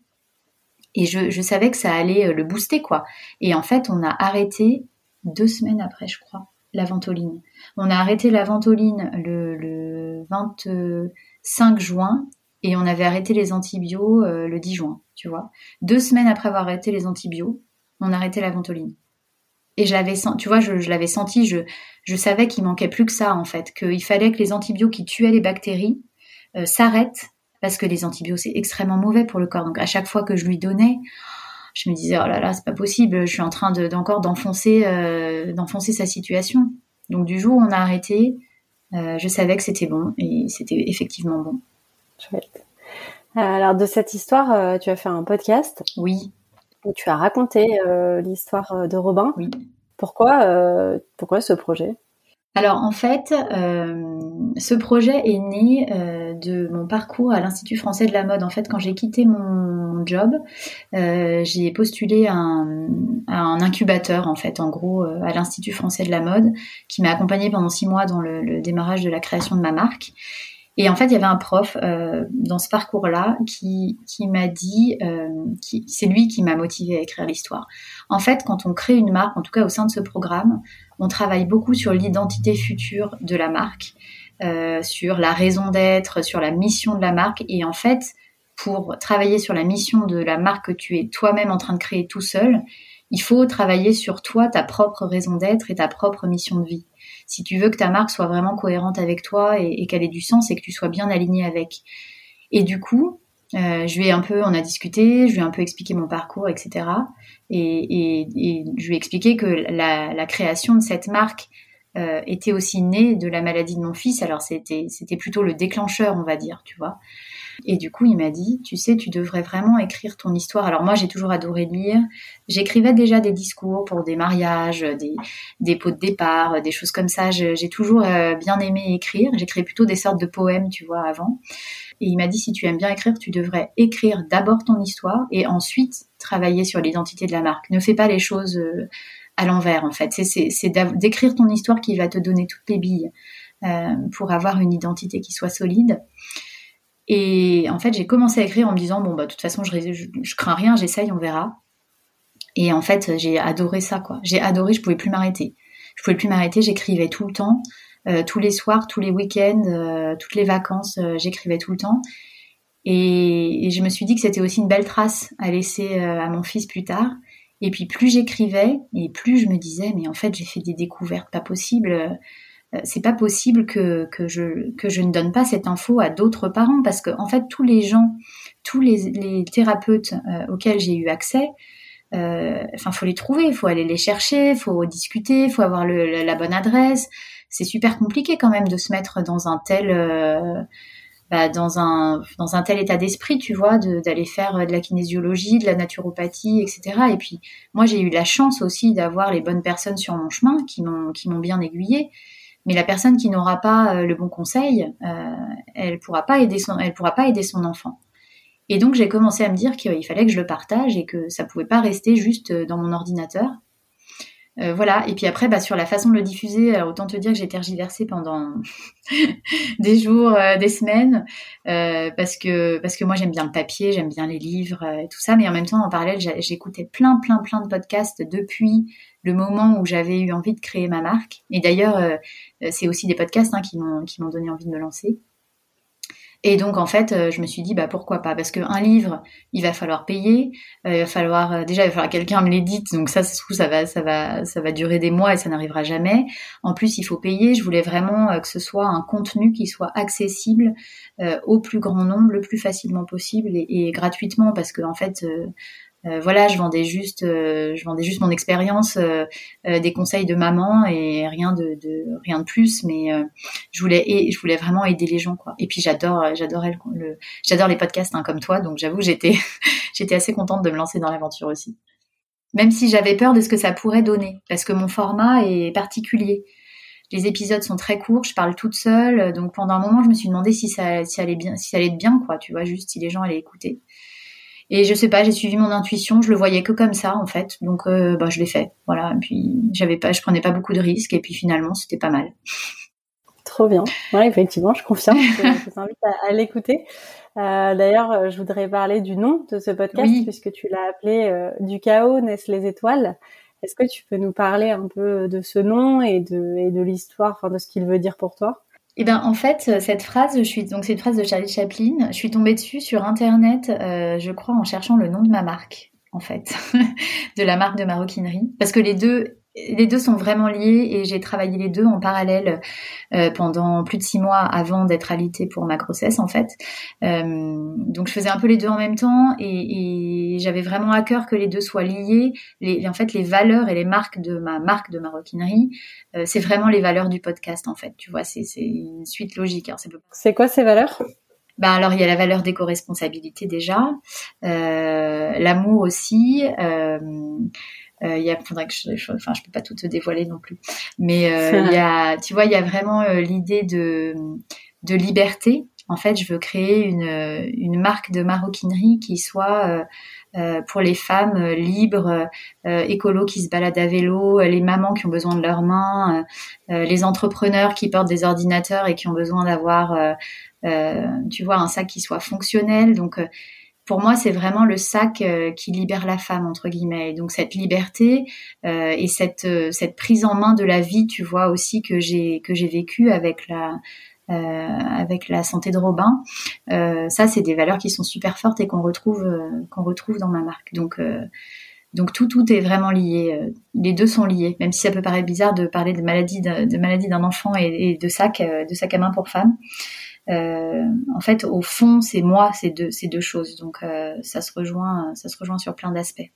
Et je, savais que ça allait euh, le booster, quoi. Et en fait, on a arrêté deux semaines après, je crois, la ventoline. On a arrêté la ventoline le, le 25 juin et on avait arrêté les antibiotiques euh, le 10 juin, tu vois. Deux semaines après avoir arrêté les antibiotiques, on a arrêté la ventoline. Et je l'avais tu vois, je, l'avais senti, je, je savais qu'il manquait plus que ça, en fait, qu'il fallait que les antibiotiques qui tuaient les bactéries euh, s'arrêtent parce que les antibiotiques c'est extrêmement mauvais pour le corps. Donc à chaque fois que je lui donnais, je me disais oh là là c'est pas possible, je suis en train de, d'encore d'enfoncer euh, d'enfoncer sa situation. Donc du jour où on a arrêté, euh, je savais que c'était bon et c'était effectivement bon. Chouette. Euh, alors de cette histoire, tu as fait un podcast. Oui. Où tu as raconté l'histoire de Robin. Oui. Pourquoi pourquoi ce projet? Alors en fait, euh, ce projet est né de mon parcours à l'Institut français de la mode. En fait, quand j'ai quitté mon job, euh, j'ai postulé à un, incubateur, en fait, en gros, euh, à l'Institut français de la mode, qui m'a accompagnée pendant six mois dans le, démarrage de la création de ma marque. Et en fait, il y avait un prof euh, dans ce parcours-là qui, qui m'a dit, c'est lui qui m'a motivé à écrire l'histoire. En fait, quand on crée une marque, en tout cas au sein de ce programme, on travaille beaucoup sur l'identité future de la marque, euh, sur la raison d'être, sur la mission de la marque. Et en fait, pour travailler sur la mission de la marque que tu es toi-même en train de créer tout seul, il faut travailler sur toi, ta propre raison d'être et ta propre mission de vie si tu veux que ta marque soit vraiment cohérente avec toi et, qu'elle ait du sens et que tu sois bien aligné avec. Et du coup, euh, je lui ai un peu, on a discuté, je lui ai un peu expliqué mon parcours, etc. Et, je lui ai expliqué que la, création de cette marque euh, était aussi née de la maladie de mon fils. Alors c'était c'était plutôt le déclencheur, on va dire, tu vois. Et du coup, il m'a dit, tu sais, tu devrais vraiment écrire ton histoire. Alors moi, j'ai toujours adoré lire. J'écrivais déjà des discours pour des mariages, des, des pots de départ, des choses comme ça. J'ai toujours euh, bien aimé écrire. J'écrivais plutôt des sortes de poèmes, tu vois, avant. Et il m'a dit, si tu aimes bien écrire, tu devrais écrire d'abord ton histoire et ensuite travailler sur l'identité de la marque. Ne fais pas les choses euh, à l'envers, en fait. C'est d'écrire ton histoire qui va te donner toutes les billes euh, pour avoir une identité qui soit solide. Et en fait, j'ai commencé à écrire en me disant bon bah de toute façon je, crains rien, j'essaye, on verra. Et en fait, j'ai adoré ça quoi. J'ai adoré, je pouvais plus m'arrêter. Je pouvais plus m'arrêter, j'écrivais tout le temps, euh, tous les soirs, tous les week-ends, euh, toutes les vacances, j'écrivais tout le temps. Et, je me suis dit que c'était aussi une belle trace à laisser à mon fils plus tard. Et puis plus j'écrivais, et plus je me disais mais en fait j'ai fait des découvertes pas possibles euh, c'est pas possible que, que, je, que je ne donne pas cette info à d'autres parents parce que en fait tous les gens, tous les, les thérapeutes euh, auxquels j'ai eu accès, euh, enfin faut les trouver, faut aller les chercher, faut discuter, faut avoir le, la bonne adresse. C'est super compliqué quand même de se mettre dans un tel euh, bah, dans un dans un tel état d'esprit, tu vois, d'aller faire de la kinésiologie, de la naturopathie, etc. Et puis moi j'ai eu la chance aussi d'avoir les bonnes personnes sur mon chemin qui m'ont qui m'ont bien aiguillée mais la personne qui n'aura pas euh, le bon conseil, euh, elle pourra pas aider son, elle pourra pas aider son enfant. Et donc j'ai commencé à me dire qu'il fallait que je le partage et que ça pouvait pas rester juste euh, dans mon ordinateur. Euh, voilà. Et puis après, bah, sur la façon de le diffuser, autant te dire que j'ai tergiversé pendant des jours, des semaines, parce que parce que moi j'aime bien le papier, j'aime bien les livres, et tout ça. Mais en même temps, en parallèle, j'écoutais plein, plein, plein de podcasts depuis le moment où j'avais eu envie de créer ma marque. Et d'ailleurs, euh, c'est aussi des podcasts hein, qui m'ont donné envie de me lancer. Et donc en fait, euh, je me suis dit bah pourquoi pas? Parce qu'un livre, il va falloir payer, euh, il va falloir déjà il va falloir quelqu'un me l'édite, donc ça ça ça va ça va ça va durer des mois et ça n'arrivera jamais. En plus, il faut payer. Je voulais vraiment que ce soit un contenu qui soit accessible au plus grand nombre, le plus facilement possible et, et gratuitement parce que en fait euh, voilà, je vendais juste, euh, je vendais juste mon expérience, euh, des conseils de maman et rien de, de rien de plus. Mais je voulais, et je voulais vraiment aider les gens, quoi. Et puis j'adore, j'adorais le, j'adore les podcasts hein, comme toi, donc j'avoue, j'étais, j'étais assez contente de me lancer dans l'aventure aussi. Même si j'avais peur de ce que ça pourrait donner, parce que mon format est particulier. Les épisodes sont très courts, je parle toute seule, donc pendant un moment, je me suis demandé si ça, si allait bien, si ça allait bien, quoi. Tu vois, juste si les gens allaient écouter. Et je sais pas, j'ai suivi mon intuition, je le voyais que comme ça en fait, donc euh, bah, je l'ai fait. Voilà, et puis j'avais pas, je prenais pas beaucoup de risques et puis finalement c'était pas mal. Trop bien. Ouais, effectivement, je confirme. je, t'invite à, l'écouter. Euh, D'ailleurs, je voudrais parler du nom de ce podcast puisque tu l'as appelé euh, Du chaos naissent les étoiles. Est-ce que tu peux nous parler un peu de ce nom et de, et de l'histoire, enfin de ce qu'il veut dire pour toi? Eh ben, en fait, cette phrase, je suis donc c'est une phrase de Charlie Chaplin. Je suis tombée dessus sur internet, euh, je crois, en cherchant le nom de ma marque, en fait, de la marque de maroquinerie, parce que les deux les deux sont vraiment liés et j'ai travaillé les deux en parallèle euh, pendant plus de six mois avant d'être alitée pour ma grossesse en fait. Euh, donc je faisais un peu les deux en même temps et, et j'avais vraiment à cœur que les deux soient liés. Les, en fait, les valeurs et les marques de ma marque de maroquinerie, euh, c'est vraiment les valeurs du podcast en fait. Tu vois, c'est une suite logique. Hein, c'est quoi ces valeurs? Ben alors il y a la valeur d'éco-responsabilité déjà, euh, l'amour aussi, euh, euh, il y a, faudrait que je, enfin, je peux pas tout te dévoiler non plus, mais euh, il y a, tu vois, il y a vraiment euh, l'idée de de liberté en fait, je veux créer une, une marque de maroquinerie qui soit euh, pour les femmes euh, libres, euh, écolos qui se baladent à vélo, les mamans qui ont besoin de leurs mains, les entrepreneurs qui portent des ordinateurs et qui ont besoin d'avoir, tu vois, un sac qui soit fonctionnel. Donc pour moi, c'est vraiment le sac qui libère la femme entre guillemets. donc cette liberté et cette cette prise en main de la vie, tu vois aussi que j'ai que j'ai vécu avec la euh, avec la santé de Robin. Euh, ça, c'est des valeurs qui sont super fortes et qu'on retrouve euh, qu'on retrouve dans ma marque. Donc donc tout tout est vraiment lié. Les deux sont liés, même si ça peut paraître bizarre de parler de maladie de, maladie d'un enfant et, de sac de sac à main pour femme. En fait, au fond, c'est moi, c'est deux, ces deux choses. Donc, ça se rejoint, ça se rejoint sur plein d'aspects.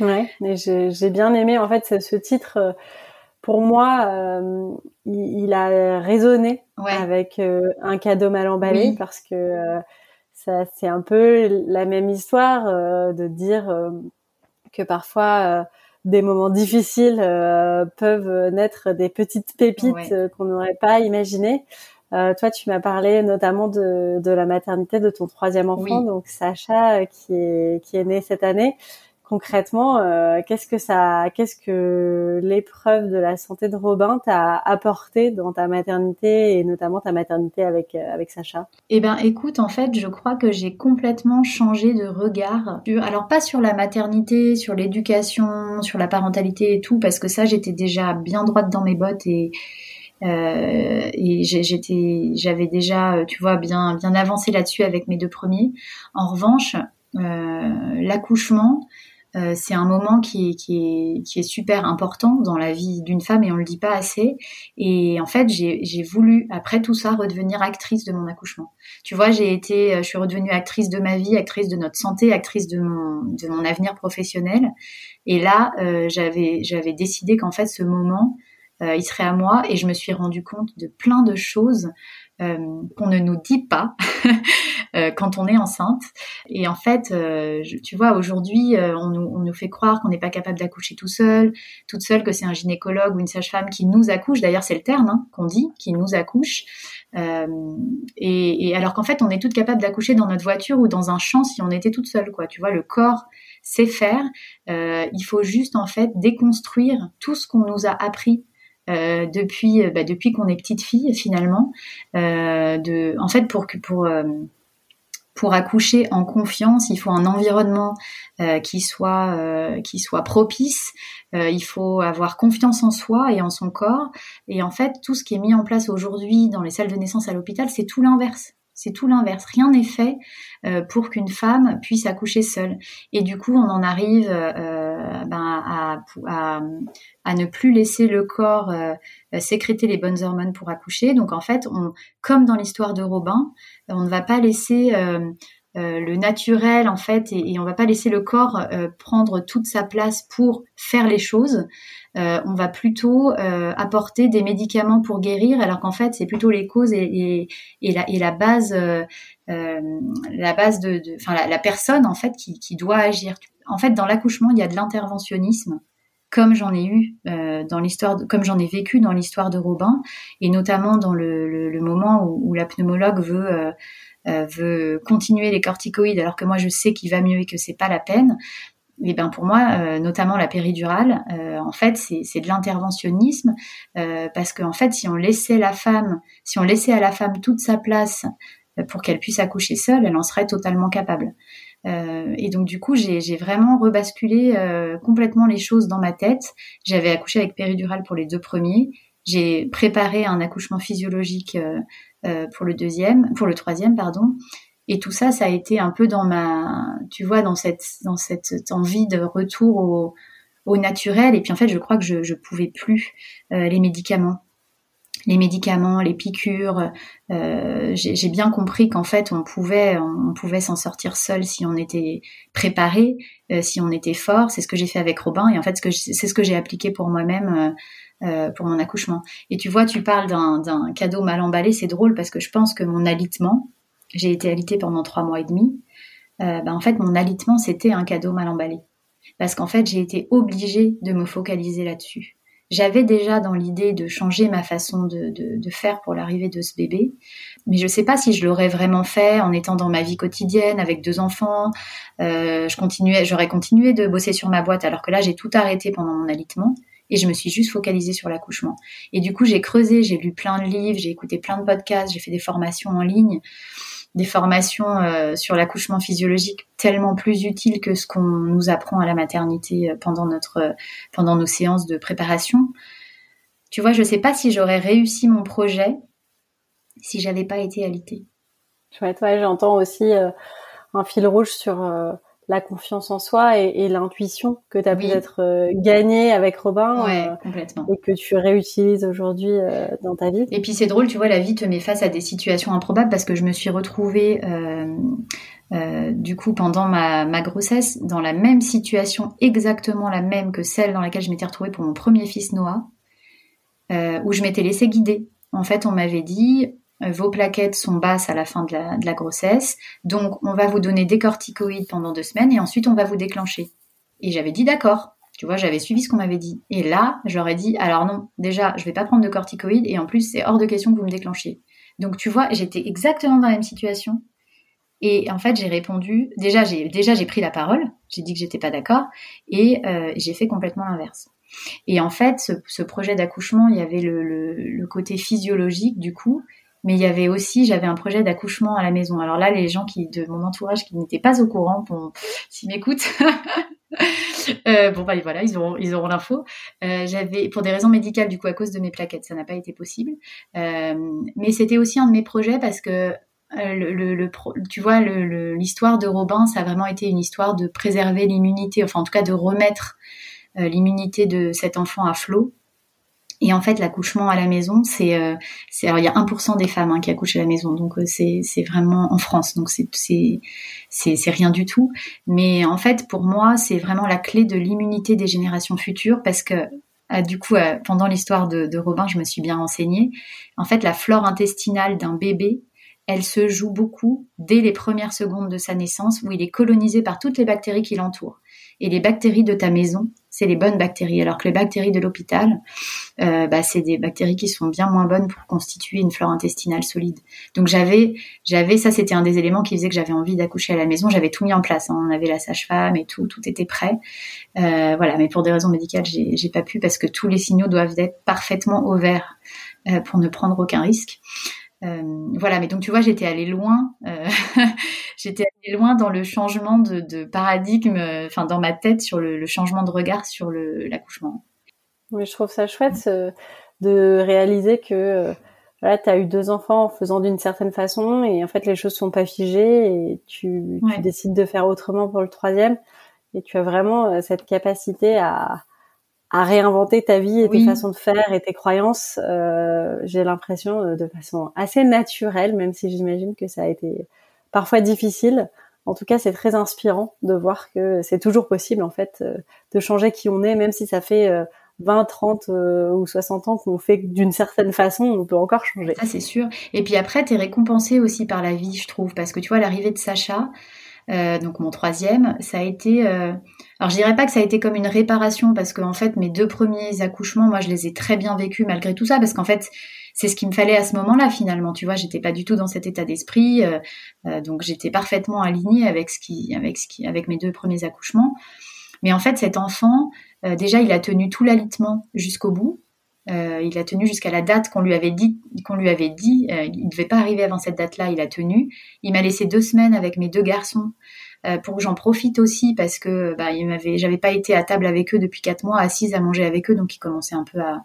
Ouais, mais j'ai bien aimé en fait ce, titre pour moi, euh, il, a résonné avec euh, un cadeau mal emballé parce que euh, ça, c'est un peu la même histoire de dire que parfois des moments difficiles peuvent naître des petites pépites qu'on n'aurait pas imaginées. Toi, tu m'as parlé notamment de, de, la maternité de ton troisième enfant, donc Sacha, qui est qui est né cette année concrètement, euh, qu'est-ce que ça, qu'est-ce que l'épreuve de la santé de Robin t'a apporté dans ta maternité et notamment ta maternité avec euh, avec Sacha? Eh ben, écoute, en fait, je crois que j'ai complètement changé de regard. Alors pas sur la maternité, sur l'éducation, sur la parentalité et tout, parce que ça, j'étais déjà bien droite dans mes bottes et euh, et j'étais, j'avais déjà, tu vois, bien bien avancé là-dessus avec mes deux premiers. En revanche, l'accouchement, euh, c'est un moment qui est, qui, qui est super important dans la vie d'une femme et on le dit pas assez. Et en fait, j'ai voulu, après tout ça, redevenir actrice de mon accouchement. Tu vois, j'ai été, euh, je suis redevenue actrice de ma vie, actrice de notre santé, actrice de mon, de mon avenir professionnel. Et là, euh, j'avais, j'avais décidé qu'en fait, ce moment, euh, il serait à moi et je me suis rendu compte de plein de choses euh, qu'on ne nous dit pas euh, quand on est enceinte. Et en fait, tu vois, aujourd'hui, on nous, fait croire qu'on n'est pas capable d'accoucher tout seul, toute seule, que c'est un gynécologue ou une sage-femme qui nous accouche. D'ailleurs, c'est le terme hein, qu'on dit, qui nous accouche. et, alors qu'en fait, on est toutes capables d'accoucher dans notre voiture ou dans un champ si on était toute seule, quoi. Tu vois, le corps sait faire. il faut juste en fait déconstruire tout ce qu'on nous a appris euh, depuis bah, depuis qu'on est petite fille finalement euh, de en fait pour que pour euh, pour accoucher en confiance, il faut un environnement euh, qui soit euh, qui soit propice. Euh, il faut avoir confiance en soi et en son corps. Et en fait, tout ce qui est mis en place aujourd'hui dans les salles de naissance à l'hôpital, c'est tout l'inverse. C'est tout l'inverse. Rien n'est fait euh, pour qu'une femme puisse accoucher seule. Et du coup, on en arrive euh, ben, à, ne plus laisser le corps euh, sécréter les bonnes hormones pour accoucher. Donc en fait, on, comme dans l'histoire de Robin, on ne va pas laisser le naturel en fait et, et, on va pas laisser le corps prendre toute sa place pour faire les choses. Euh, on va plutôt euh, apporter des médicaments pour guérir, alors qu'en fait c'est plutôt les causes et, la, base, euh, la base de, enfin la, personne en fait qui, doit agir. En fait, dans l'accouchement, il y a de l'interventionnisme comme j'en ai eu dans l'histoire, comme j'en ai vécu dans l'histoire de Robin, et notamment dans le, moment où, la pneumologue veut veut continuer les corticoïdes alors que moi je sais qu'il va mieux et que c'est pas la peine. Eh ben pour moi, euh, notamment la péridurale, euh, en fait, c'est de l'interventionnisme euh, parce qu'en fait, si on laissait la femme, si on laissait à la femme toute sa place pour qu'elle puisse accoucher seule, elle en serait totalement capable. et donc du coup, j'ai vraiment rebasculé complètement les choses dans ma tête. J'avais accouché avec péridurale pour les deux premiers. J'ai préparé un accouchement physiologique pour le deuxième, pour le troisième, pardon. Et tout ça, ça a été un peu dans ma, tu vois, dans cette, dans cette envie de retour au, au naturel. Et puis en fait, je crois que je, je pouvais plus euh, les médicaments, les médicaments, les piqûres. Euh, J'ai bien compris qu'en fait, on pouvait, s'en sortir seul si on était préparé, euh, si on était fort. C'est ce que j'ai fait avec Robin. Et en fait, c'est ce que j'ai appliqué pour moi-même. Euh, pour mon accouchement. Et tu vois, tu parles d'un cadeau mal emballé, c'est drôle parce que je pense que mon alitement, j'ai été alitée pendant trois mois et demi, ben, en fait, mon alitement, c'était un cadeau mal emballé. Parce qu'en fait, j'ai été obligée de me focaliser là-dessus. J'avais déjà dans l'idée de changer ma façon de, faire pour l'arrivée de ce bébé, mais je ne sais pas si je l'aurais vraiment fait en étant dans ma vie quotidienne avec deux enfants. Euh, je continuais, j'aurais continué de bosser sur ma boîte, alors que là j'ai tout arrêté pendant mon alitement et je me suis juste focalisée sur l'accouchement. Et du coup j'ai creusé, j'ai lu plein de livres, j'ai écouté plein de podcasts, j'ai fait des formations en ligne des formations euh, sur l'accouchement physiologique tellement plus utiles que ce qu'on nous apprend à la maternité euh, pendant notre euh, pendant nos séances de préparation. Tu vois, je sais pas si j'aurais réussi mon projet si j'avais pas été alitée. Chouette, ouais, j'entends aussi un fil rouge sur la confiance en soi et, l'intuition que tu as peut-être euh, gagné avec Robin euh, complètement. et que tu réutilises aujourd'hui euh, dans ta vie. Et puis c'est drôle, tu vois, la vie te met face à des situations improbables parce que je me suis retrouvée du coup pendant ma, ma, grossesse dans la même situation, exactement la même que celle dans laquelle je m'étais retrouvée pour mon premier fils Noah, où je m'étais laissée guider. En fait, on m'avait dit, vos plaquettes sont basses à la fin de la, grossesse, donc on va vous donner des corticoïdes pendant deux semaines et ensuite on va vous déclencher. Et j'avais dit d'accord. Tu vois, j'avais suivi ce qu'on m'avait dit. Et là, j'aurais dit, alors non, déjà, je vais pas prendre de corticoïdes et en plus, c'est hors de question que vous me déclenchiez. Donc, tu vois, j'étais exactement dans la même situation. Et en fait, j'ai répondu, déjà, j'ai déjà j'ai pris la parole, j'ai dit que j'étais pas d'accord, et euh, j'ai fait complètement l'inverse. Et en fait, ce, projet d'accouchement, il y avait le, côté physiologique du coup, mais il y avait aussi, j'avais un projet d'accouchement à la maison. Alors là, les gens qui de mon entourage qui n'étaient pas au courant, bon, s'ils m'écoutent, euh, bon bah voilà, ils auront ils l'info. Euh, j'avais pour des raisons médicales du coup à cause de mes plaquettes, ça n'a pas été possible. Euh, mais c'était aussi un de mes projets parce que tu vois, l'histoire de Robin, ça a vraiment été une histoire de préserver l'immunité, enfin en tout cas de remettre l'immunité de cet enfant à flot. Et en fait, l'accouchement à la maison, c'est, euh, il y a 1% des femmes hein, qui accouchent à la maison, donc euh, c'est, vraiment en France, donc c'est, rien du tout. Mais en fait, pour moi, c'est vraiment la clé de l'immunité des générations futures, parce que euh, du coup, pendant l'histoire de Robin, je me suis bien renseignée. En fait, la flore intestinale d'un bébé, elle se joue beaucoup dès les premières secondes de sa naissance, où il est colonisé par toutes les bactéries qui l'entourent. Et les bactéries de ta maison, c'est les bonnes bactéries, alors que les bactéries de l'hôpital, euh, bah, c'est des bactéries qui sont bien moins bonnes pour constituer une flore intestinale solide. Donc j'avais, j'avais, ça c'était un des éléments qui faisait que j'avais envie d'accoucher à la maison. J'avais tout mis en place. Hein. On avait la sage-femme et tout, tout était prêt. Euh, voilà, mais pour des raisons médicales, j'ai, pas pu parce que tous les signaux doivent être parfaitement au vert euh, pour ne prendre aucun risque. Euh, voilà, mais donc tu vois, j'étais allée loin. Euh, j'étais allée loin dans le changement de, paradigme, euh, enfin dans ma tête sur le, changement de regard sur l'accouchement. Oui, je trouve ça chouette de réaliser que voilà, tu as eu deux enfants en faisant d'une certaine façon et en fait les choses sont pas figées et tu, tu décides de faire autrement pour le troisième et tu as vraiment cette capacité à, à réinventer ta vie et tes façons de faire et tes croyances, euh, j'ai l'impression euh, de façon assez naturelle, même si j'imagine que ça a été parfois difficile. En tout cas, c'est très inspirant de voir que c'est toujours possible en fait euh, de changer qui on est, même si ça fait 20, 30 ou 60 ans qu'on fait d'une certaine façon, on peut encore changer. Ça c'est sûr. Et puis après, tu es récompensé aussi par la vie, je trouve, parce que tu vois l'arrivée de Sacha, euh, donc mon troisième, ça a été. Euh... Alors je dirais pas que ça a été comme une réparation parce qu'en fait mes deux premiers accouchements, moi je les ai très bien vécus malgré tout ça parce qu'en fait c'est ce qu'il me fallait à ce moment-là finalement. Tu vois, j'étais pas du tout dans cet état d'esprit, euh, donc j'étais parfaitement alignée avec ce qui, avec ce qui, avec mes deux premiers accouchements. Mais en fait cet enfant, déjà il a tenu tout l'alitement jusqu'au bout. Euh, il a tenu jusqu'à la date qu'on lui avait dit, qu'on lui avait dit. Euh, il ne devait pas arriver avant cette date-là. Il a tenu. Il m'a laissé deux semaines avec mes deux garçons euh, pour que j'en profite aussi parce que bah, il j'avais pas été à table avec eux depuis quatre mois, assise à manger avec eux, donc il commençait un peu à,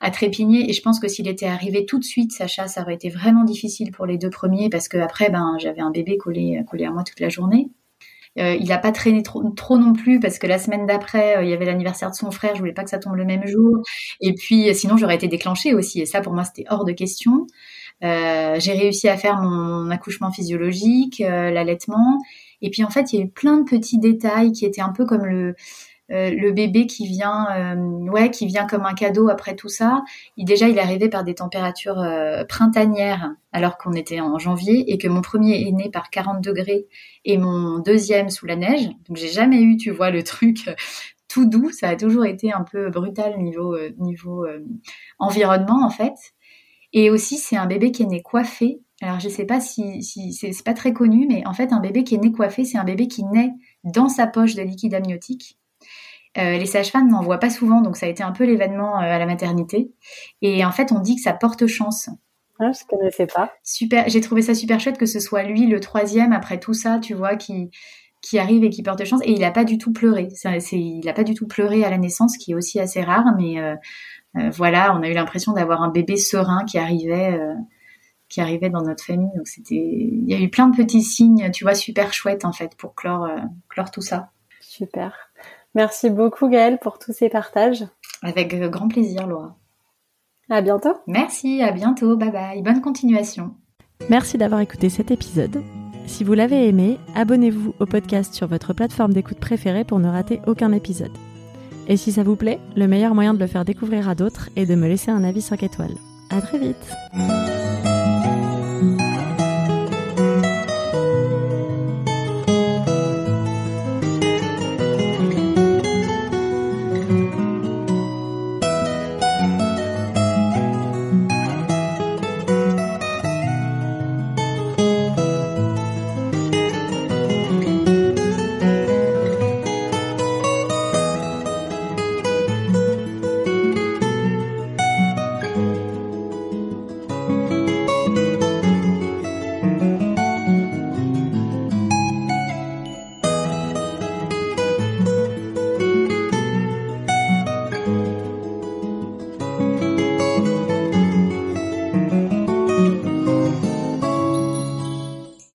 à trépigner. Et je pense que s'il était arrivé tout de suite, Sacha, ça aurait été vraiment difficile pour les deux premiers parce que après, ben, j'avais un bébé collé, collé à moi toute la journée. Euh, il n'a pas traîné trop, non plus parce que la semaine d'après, euh, il y avait l'anniversaire de son frère. Je voulais pas que ça tombe le même jour. Et puis, sinon, j'aurais été déclenchée aussi. Et ça, pour moi, c'était hors de question. Euh, j'ai réussi à faire mon accouchement physiologique, l'allaitement. Et puis, en fait, il y a eu plein de petits détails qui étaient un peu comme le euh, le bébé qui vient, euh, ouais, qui vient comme un cadeau après tout ça. Il, déjà, il est arrivé par des températures euh, printanières alors qu'on était en janvier et que mon premier est né par 40 degrés et mon deuxième sous la neige. Donc j'ai jamais eu, tu vois, le truc tout doux. Ça a toujours été un peu brutal niveau environnement en fait. Et aussi, c'est un bébé qui est né coiffé. Alors, je sais pas si, si c'est pas très connu, mais en fait, un bébé qui est né coiffé, c'est un bébé qui naît dans sa poche de liquide amniotique. Euh, les sages-femmes n'en voient pas souvent, donc ça a été un peu l'événement euh, à la maternité. Et en fait, on dit que ça porte chance. Ah, je connaissais pas. Super, j'ai trouvé ça super chouette que ce soit lui le troisième après tout ça, tu vois, qui qui arrive et qui porte chance. Et il n'a pas du tout pleuré. C'est, il n'a pas du tout pleuré à la naissance, qui est aussi assez rare, mais euh, euh, voilà, on a eu l'impression d'avoir un bébé serein qui arrivait, euh, qui arrivait dans notre famille. Donc c'était, il y a eu plein de petits signes, tu vois, super chouettes en fait pour clore, clore tout ça. Super. Merci beaucoup Gaëlle pour tous ces partages. Avec grand plaisir, Laura. À bientôt. Merci, à bientôt. Bye bye. Bonne continuation. Merci d'avoir écouté cet épisode. Si vous l'avez aimé, abonnez-vous au podcast sur votre plateforme d'écoute préférée pour ne rater aucun épisode. Et si ça vous plaît, le meilleur moyen de le faire découvrir à d'autres est de me laisser un avis 5 étoiles. À très vite